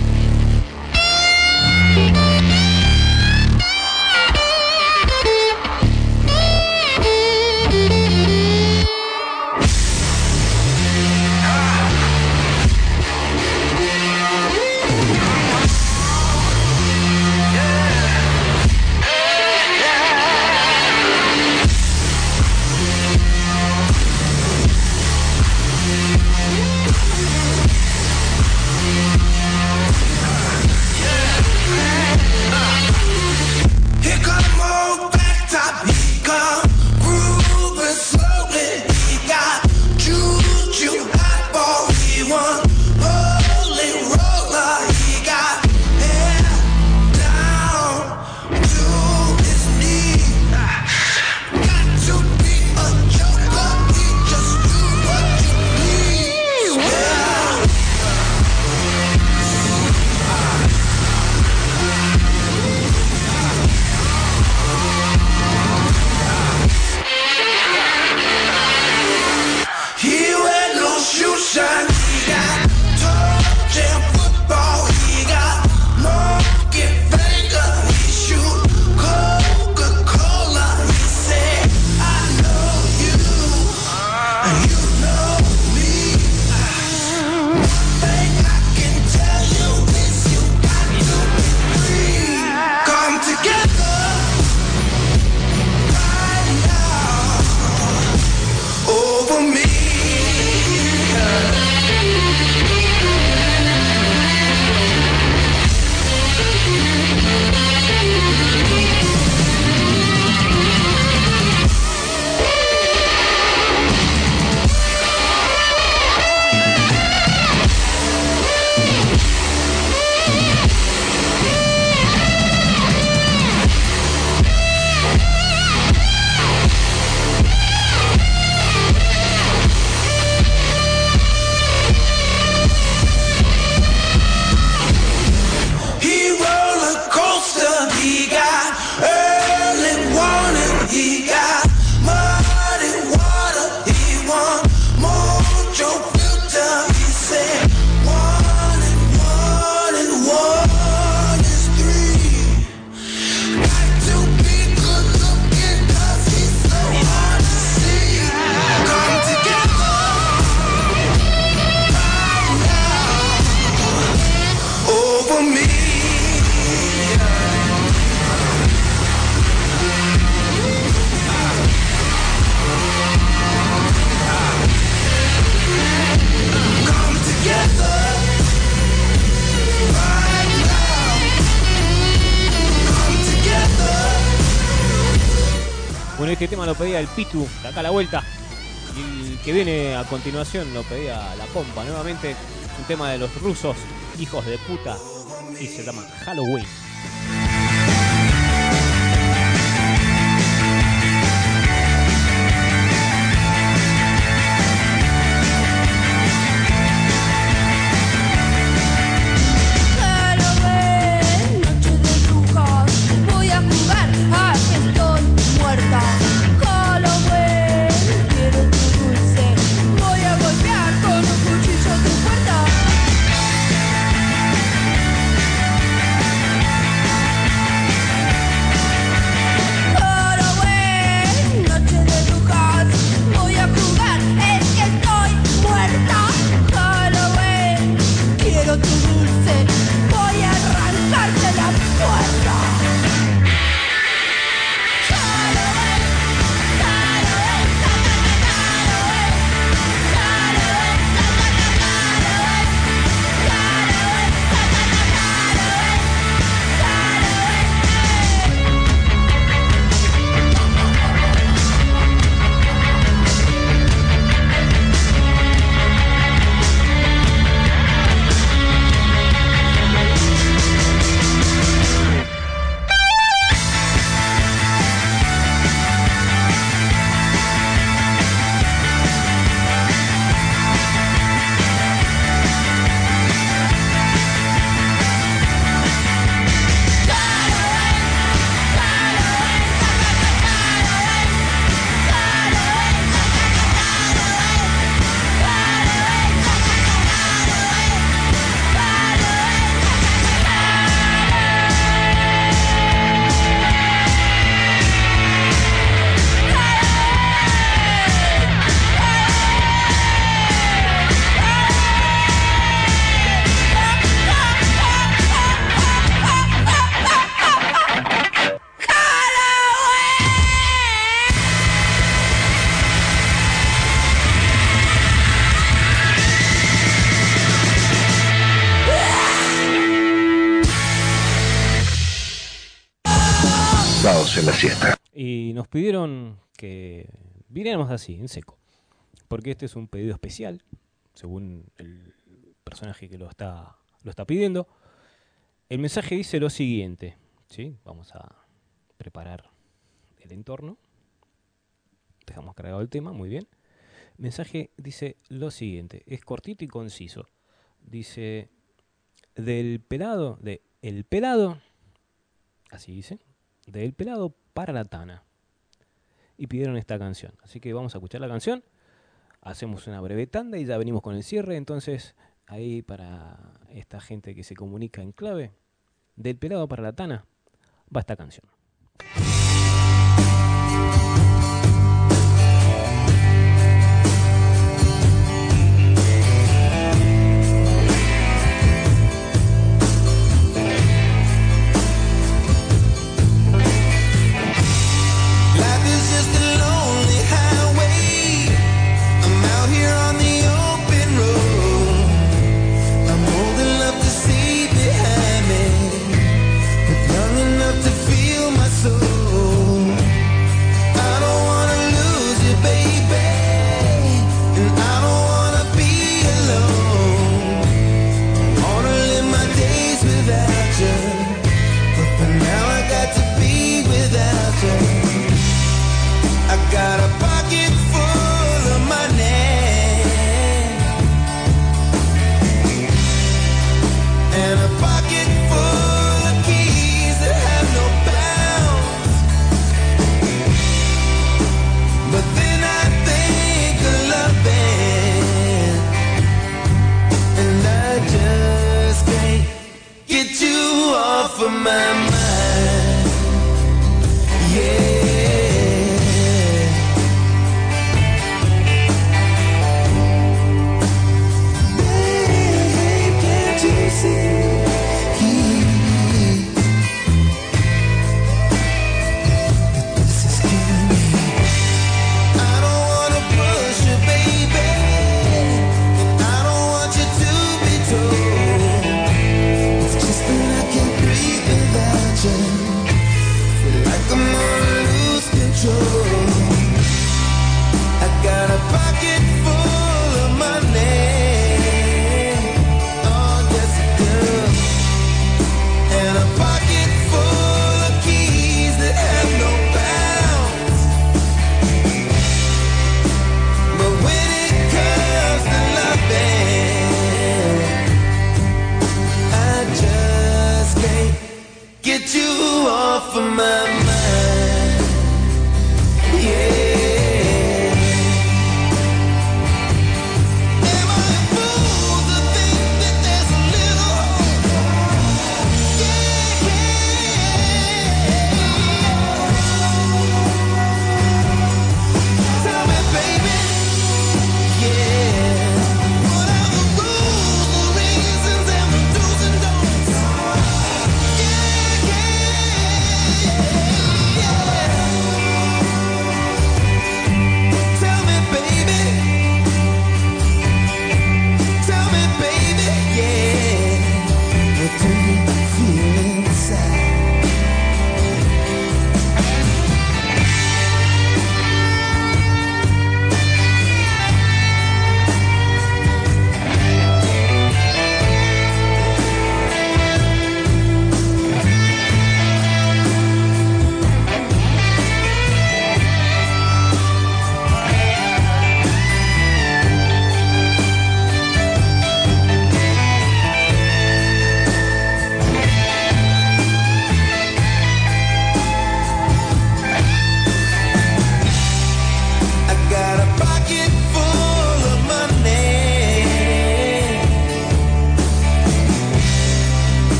El Pitu, de acá a la vuelta. Y que viene a continuación lo pedía la compa nuevamente. Un tema de los rusos, hijos de puta. Y se llama. Halloween, que viniéramos así, en seco. Porque este es un pedido especial, según el personaje que lo está, lo está pidiendo. El mensaje dice lo siguiente. ¿sí? Vamos a preparar el entorno. Dejamos cargado el tema, muy bien. El mensaje dice lo siguiente, es cortito y conciso. Dice, del pelado, de el pelado, así dice, del pelado para la tana. Y pidieron esta canción. Así que vamos a escuchar la canción. Hacemos una breve tanda y ya venimos con el cierre. Entonces, ahí para esta gente que se comunica en clave, del pelado para la tana, va esta canción.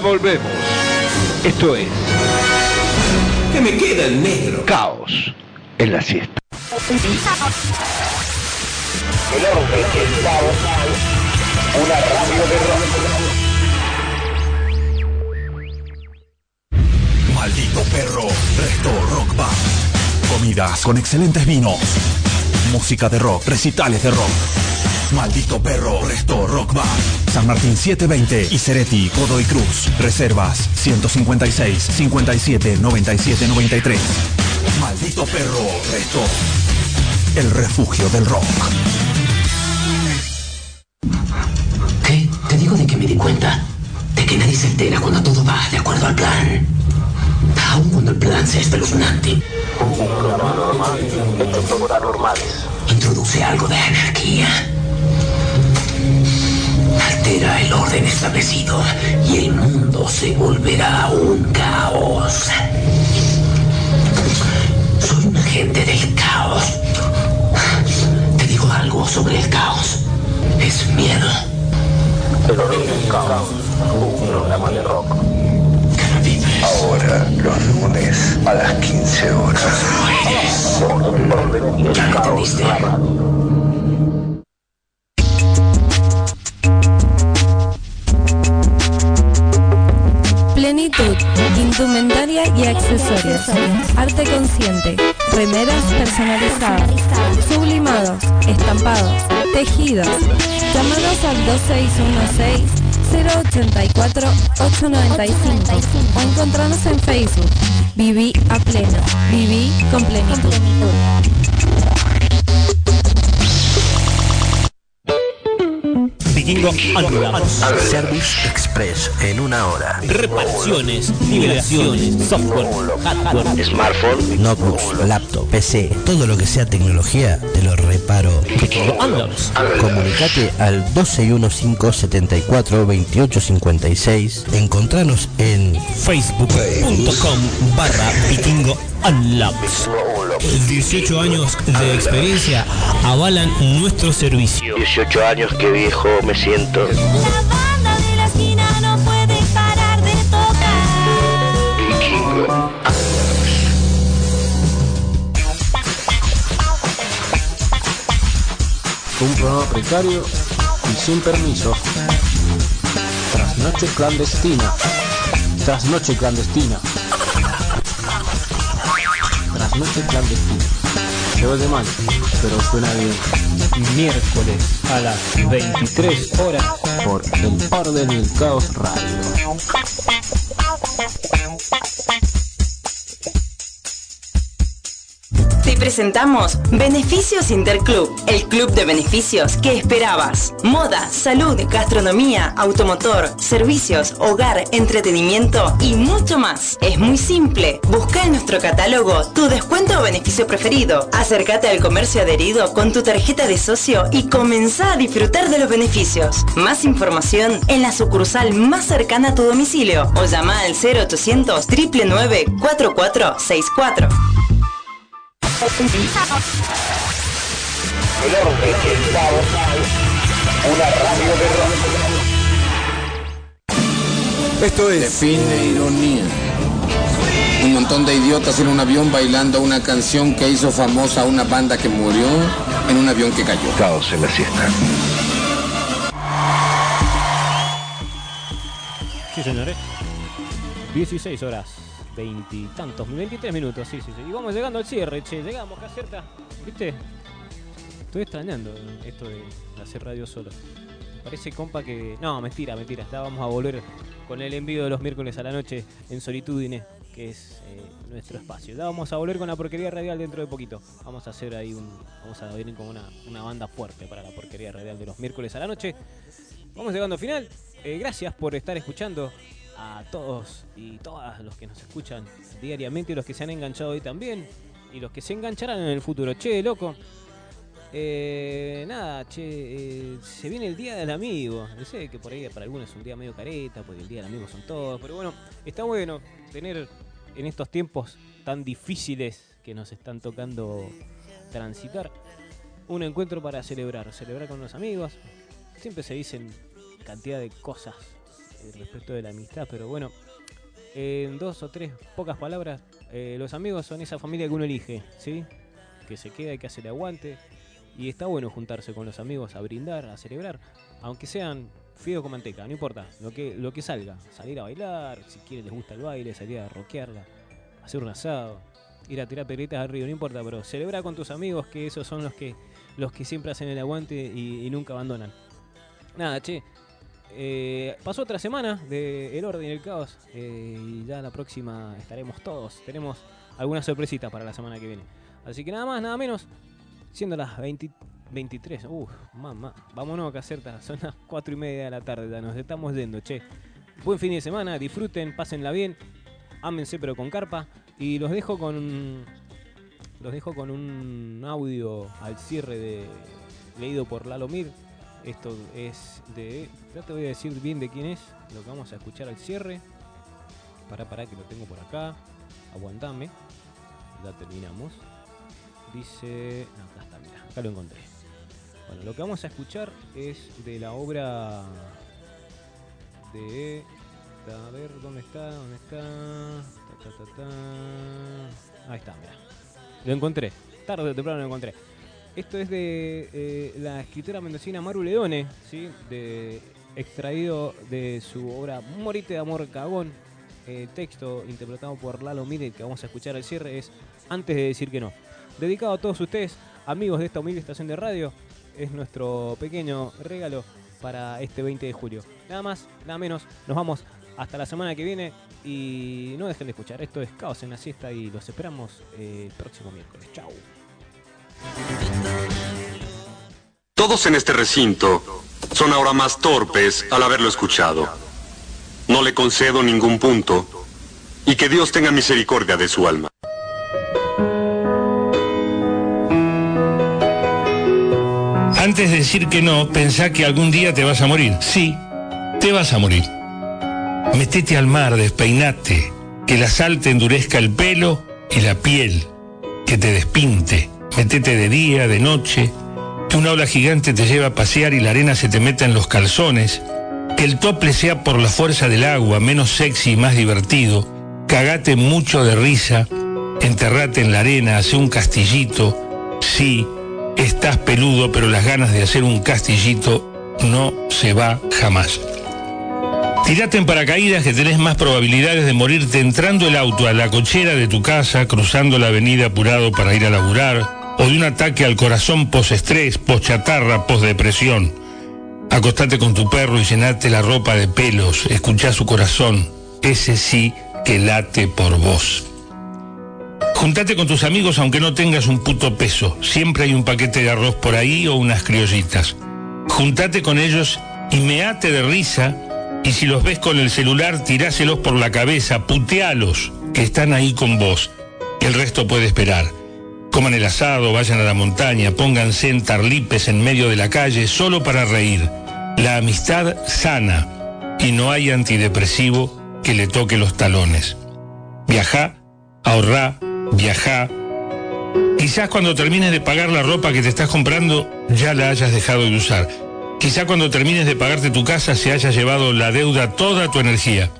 Volvemos. Esto es Que me queda el negro. Caos en la siesta. El orden es caos. Una radio de rock. Maldito perro, Resto Rock Bar. Comidas con excelentes vinos. Música de rock, recitales de rock. Maldito perro, Resto Rock Bar. San Martín 720 y Cereti, Codo y Cruz. Reservas 156 57 97 93. Maldito perro, Resto. El refugio del rock. ¿Qué? Te digo de que me di cuenta. De que nadie se entera cuando todo va de acuerdo al plan. Aun cuando el plan sea espeluznante. Un programa normal hecho por paranormales. Introduce algo de anarquía. Altera el orden establecido y el mundo se volverá un caos. Soy un agente del caos. Te digo algo sobre el caos. Es miedo. El origen Caos. Un programa de rock. Ahora, los lunes a las 15 horas. Ya entendiste. Indumentaria y accesorios. Arte consciente, remeras personalizadas, sublimados, estampados, tejidos. Llámanos al 2616-084-895 o encontrarnos en Facebook. Viví a pleno. Viví con plenitud. Vikingo Unlabs. Service Express en una hora. Reparaciones, nivelaciones, software, hardware, Smartphone. Notebooks, laptop, PC, todo lo que sea tecnología, te lo reparo. Vikingo Unlabs. Comunicate al 1215-742856. Encontranos en Facebook.com barra Vikingo Unlabs. 18 años de experiencia avalan nuestro servicio. 18 años, qué viejo me siento. La banda de la esquina no puede parar de tocar. Vikingo. Un programa precario y sin permiso. Trasnoche clandestina. Trasnoche clandestina. Trasnoche clandestina. Se oye mal, pero suena bien. Miércoles a las 23 horas. Por el orden y el caos radio. Presentamos Beneficios Interclub, el club de beneficios que esperabas. Moda, salud, gastronomía, automotor, servicios, hogar, entretenimiento y mucho más. Es muy simple. Busca en nuestro catálogo tu descuento o beneficio preferido. Acércate al comercio adherido con tu tarjeta de socio y comenzá a disfrutar de los beneficios. Más información en la sucursal más cercana a tu domicilio o llama al 0800 999 4464. El orden es caos. Una radio de rock. Esto es Define ironía. Un montón de idiotas en un avión bailando una canción que hizo famosa a una banda que murió en un avión que cayó. Caos en la siesta. Sí, señores. 16 horas, veintitantos, 23 minutos, sí, sí, sí. Y vamos llegando al cierre, che, llegamos, acá cerca. ¿Viste? Estoy extrañando esto de hacer radio solo. Parece compa que. No, mentira, mentira. Ya vamos a volver con el envío de los miércoles a la noche en Solitudine, que es eh, nuestro espacio. Ya vamos a volver con la porquería radial dentro de poquito. Vamos a hacer ahí un. Vamos a venir con una, una banda fuerte para la porquería radial de los miércoles a la noche. Vamos llegando al final. Eh, gracias por estar escuchando a todos y todas los que nos escuchan diariamente y los que se han enganchado hoy también y los que se engancharán en el futuro. Che, loco. Eh, nada, che, eh, se viene el Día del Amigo. Sé que por ahí para algunos es un día medio careta, porque el Día del Amigo son todos, pero bueno, está bueno tener en estos tiempos tan difíciles que nos están tocando transitar, un encuentro para celebrar, celebrar con los amigos. Siempre se dicen cantidad de cosas respecto de la amistad, pero bueno, en dos o tres pocas palabras, eh, los amigos son esa familia que uno elige, ¿sí? Que se queda y que hace el aguante. Y está bueno juntarse con los amigos a brindar, a celebrar, aunque sean fideo con manteca, no importa, lo que, lo que salga. Salir a bailar, si quieren les gusta el baile, salir a rockearla, hacer un asado, ir a tirar peleitas al río, no importa, pero celebra con tus amigos que esos son los que, los que siempre hacen el aguante y, y nunca abandonan. Nada, che. Eh, pasó otra semana de Orden y el Caos eh, y ya la próxima estaremos todos. Tenemos algunas sorpresitas para la semana que viene. Así que nada más, nada menos. Siendo las 20 23, uff, mamá. Vámonos. Son las 4 y media de la tarde, ya nos estamos yendo, che. Buen fin de semana, disfruten, pásenla bien. Ámense pero con carpa. Y los dejo con. Los dejo con un audio al cierre de. leído por Lalo Mir. Esto es de. Ya te voy a decir bien de quién es. Lo que vamos a escuchar al cierre. Para, para que lo tengo por acá. Aguantame. Ya terminamos. Dice. acá está, mira, acá lo encontré. Bueno, lo que vamos a escuchar es de la obra de. A ver, ¿dónde está? ¿Dónde está? Ta, ta. Ahí está, mira. Lo encontré. Tarde o temprano lo encontré. Esto es de eh, la escritora mendocina Maru Leone, ¿sí? De, extraído de su obra Morite de Amor Cagón. El texto interpretado por Lalo Mire, que vamos a escuchar al cierre, es Antes de decir que no. Dedicado a todos ustedes, amigos de esta humilde estación de radio, es nuestro pequeño regalo para este 20 de julio. Nada más, nada menos, nos vamos hasta la semana que viene y no dejen de escuchar. Esto es Caos en la Siesta y los esperamos el próximo miércoles. Chao. Todos en este recinto son ahora más torpes al haberlo escuchado. No le concedo ningún punto y que Dios tenga misericordia de su alma. Antes de decir que no, pensá que algún día te vas a morir. Sí, te vas a morir. Metete al mar, despeinate, que la sal te endurezca el pelo y la piel, que te despinte. Metete de día, de noche, una ola gigante te lleva a pasear y la arena se te meta en los calzones, que el tople sea por la fuerza del agua, menos sexy y más divertido, cagate mucho de risa, enterrate en la arena, hace un castillito, sí, estás peludo, pero las ganas de hacer un castillito no se va jamás. Tirate en paracaídas que tenés más probabilidades de morirte entrando el auto a la cochera de tu casa, cruzando la avenida apurado para ir a laburar, o de un ataque al corazón post-estrés, post-chatarra, post-depresión. Acostate con tu perro y llenate la ropa de pelos, escuchá su corazón, ese sí que late por vos. Juntate con tus amigos aunque no tengas un puto peso, siempre hay un paquete de arroz por ahí o unas criollitas. Juntate con ellos y meate de risa y si los ves con el celular, tiráselos por la cabeza, putealos, que están ahí con vos. El resto puede esperar. Coman el asado, vayan a la montaña, pónganse en tarlipes en medio de la calle solo para reír. La amistad sana y no hay antidepresivo que le toque los talones. Viajá, ahorrá, viajá. Quizás cuando termines de pagar la ropa que te estás comprando ya la hayas dejado de usar. Quizá cuando termines de pagarte tu casa se haya llevado la deuda toda tu energía.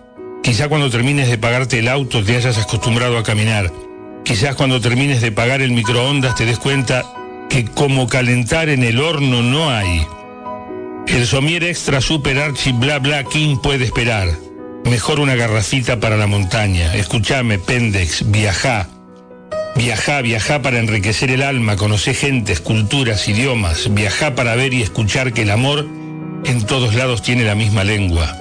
Quizá cuando termines de pagarte el auto te hayas acostumbrado a caminar. Quizás cuando termines de pagar el microondas te des cuenta que como calentar en el horno no hay. El somier extra super archi bla bla king puede esperar. Mejor una garrafita para la montaña. Escúchame, Pendex, viajá. Viajá, viajá para enriquecer el alma, conocer gentes, culturas, idiomas. Viajá para ver y escuchar que el amor en todos lados tiene la misma lengua.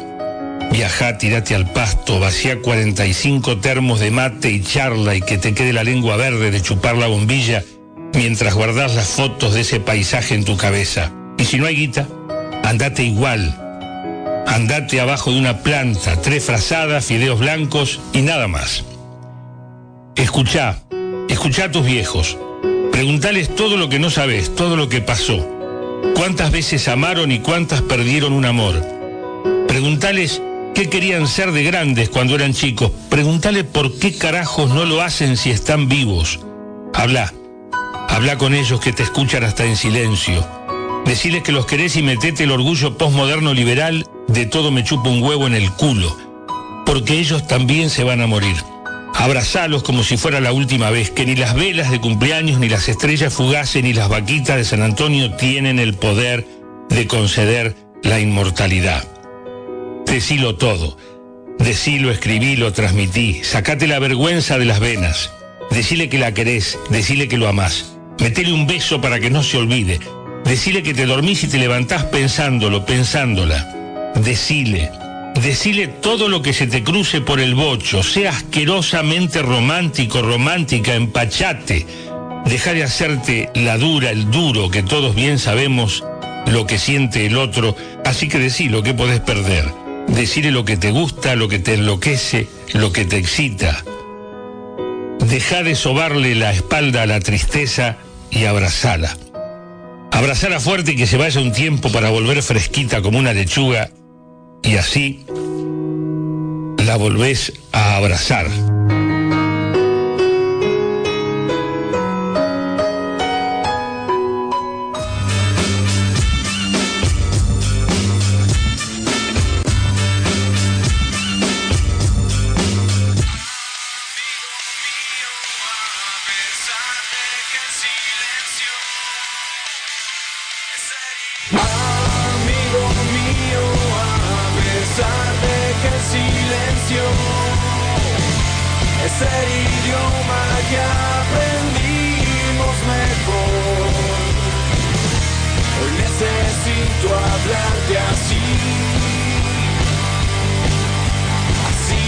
Viajá, tirate al pasto, vacía 45 termos de mate y charla y que te quede la lengua verde de chupar la bombilla mientras guardás las fotos de ese paisaje en tu cabeza. Y si no hay guita, andate igual. Andate abajo de una planta, tres frazadas, fideos blancos y nada más. Escuchá, escuchá a tus viejos. Preguntales todo lo que no sabes, todo lo que pasó. ¿Cuántas veces amaron y cuántas perdieron un amor? Preguntales qué querían ser de grandes cuando eran chicos. Pregúntale por qué carajos no lo hacen si están vivos. Habla. Habla con ellos que te escuchan hasta en silencio. Deciles que los querés y metete el orgullo postmoderno liberal de todo me chupa un huevo en el culo. Porque ellos también se van a morir. Abrazalos como si fuera la última vez, que ni las velas de cumpleaños, ni las estrellas fugaces, ni las vaquitas de San Antonio tienen el poder de conceder la inmortalidad. Decilo todo. Decilo, escribilo, transmití. Sacate la vergüenza de las venas. Decile que la querés, decile que lo amás. Metele un beso para que no se olvide. Decile que te dormís y te levantás pensándolo, pensándola. Decile, decile todo lo que se te cruce por el bocho. Sea asquerosamente romántico, romántica, empachate. Deja de hacerte la dura, el duro, que todos bien sabemos lo que siente el otro. Así que decilo, que podés perder. Decile lo que te gusta, lo que te enloquece, lo que te excita. Deja de sobarle la espalda a la tristeza y abrazala. Abrazala fuerte y que se vaya un tiempo para volver fresquita como una lechuga y así la volvés a abrazar. Necesito hablarte así, así.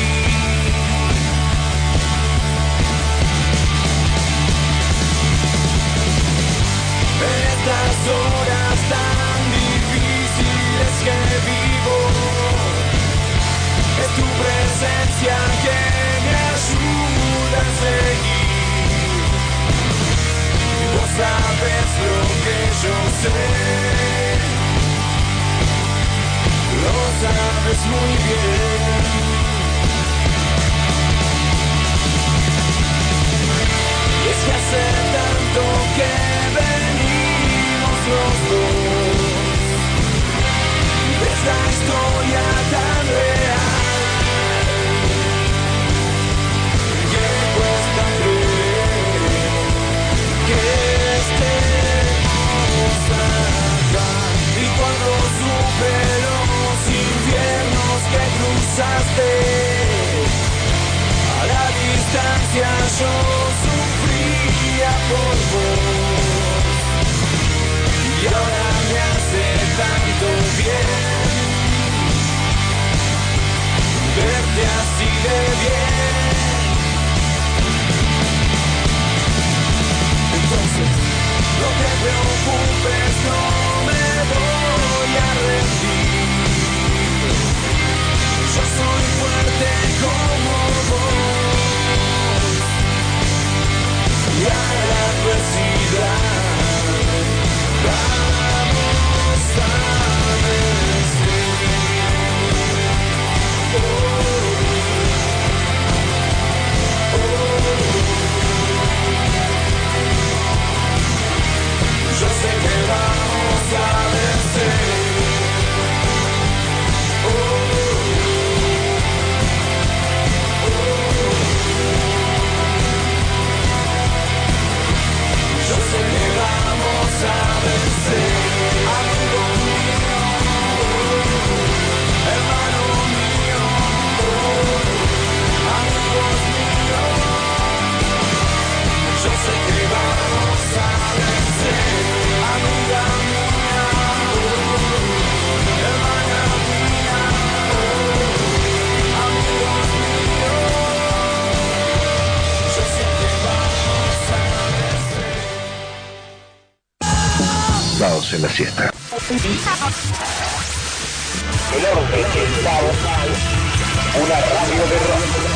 Estas horas tan difíciles que vivo, es tu presencia que me ayuda a seguir. Vos sabes lo que yo sé, lo sabes muy bien. Y es que hace tanto que venimos los dos de esta historia tan real que cuesta creer que estemos. A la distancia yo sufría por vos. Y ahora me hace tanto bien verte así de bien. Entonces, no te preocupes, no Yo sé que vamos a vencer. En la siesta. Una radio de rock.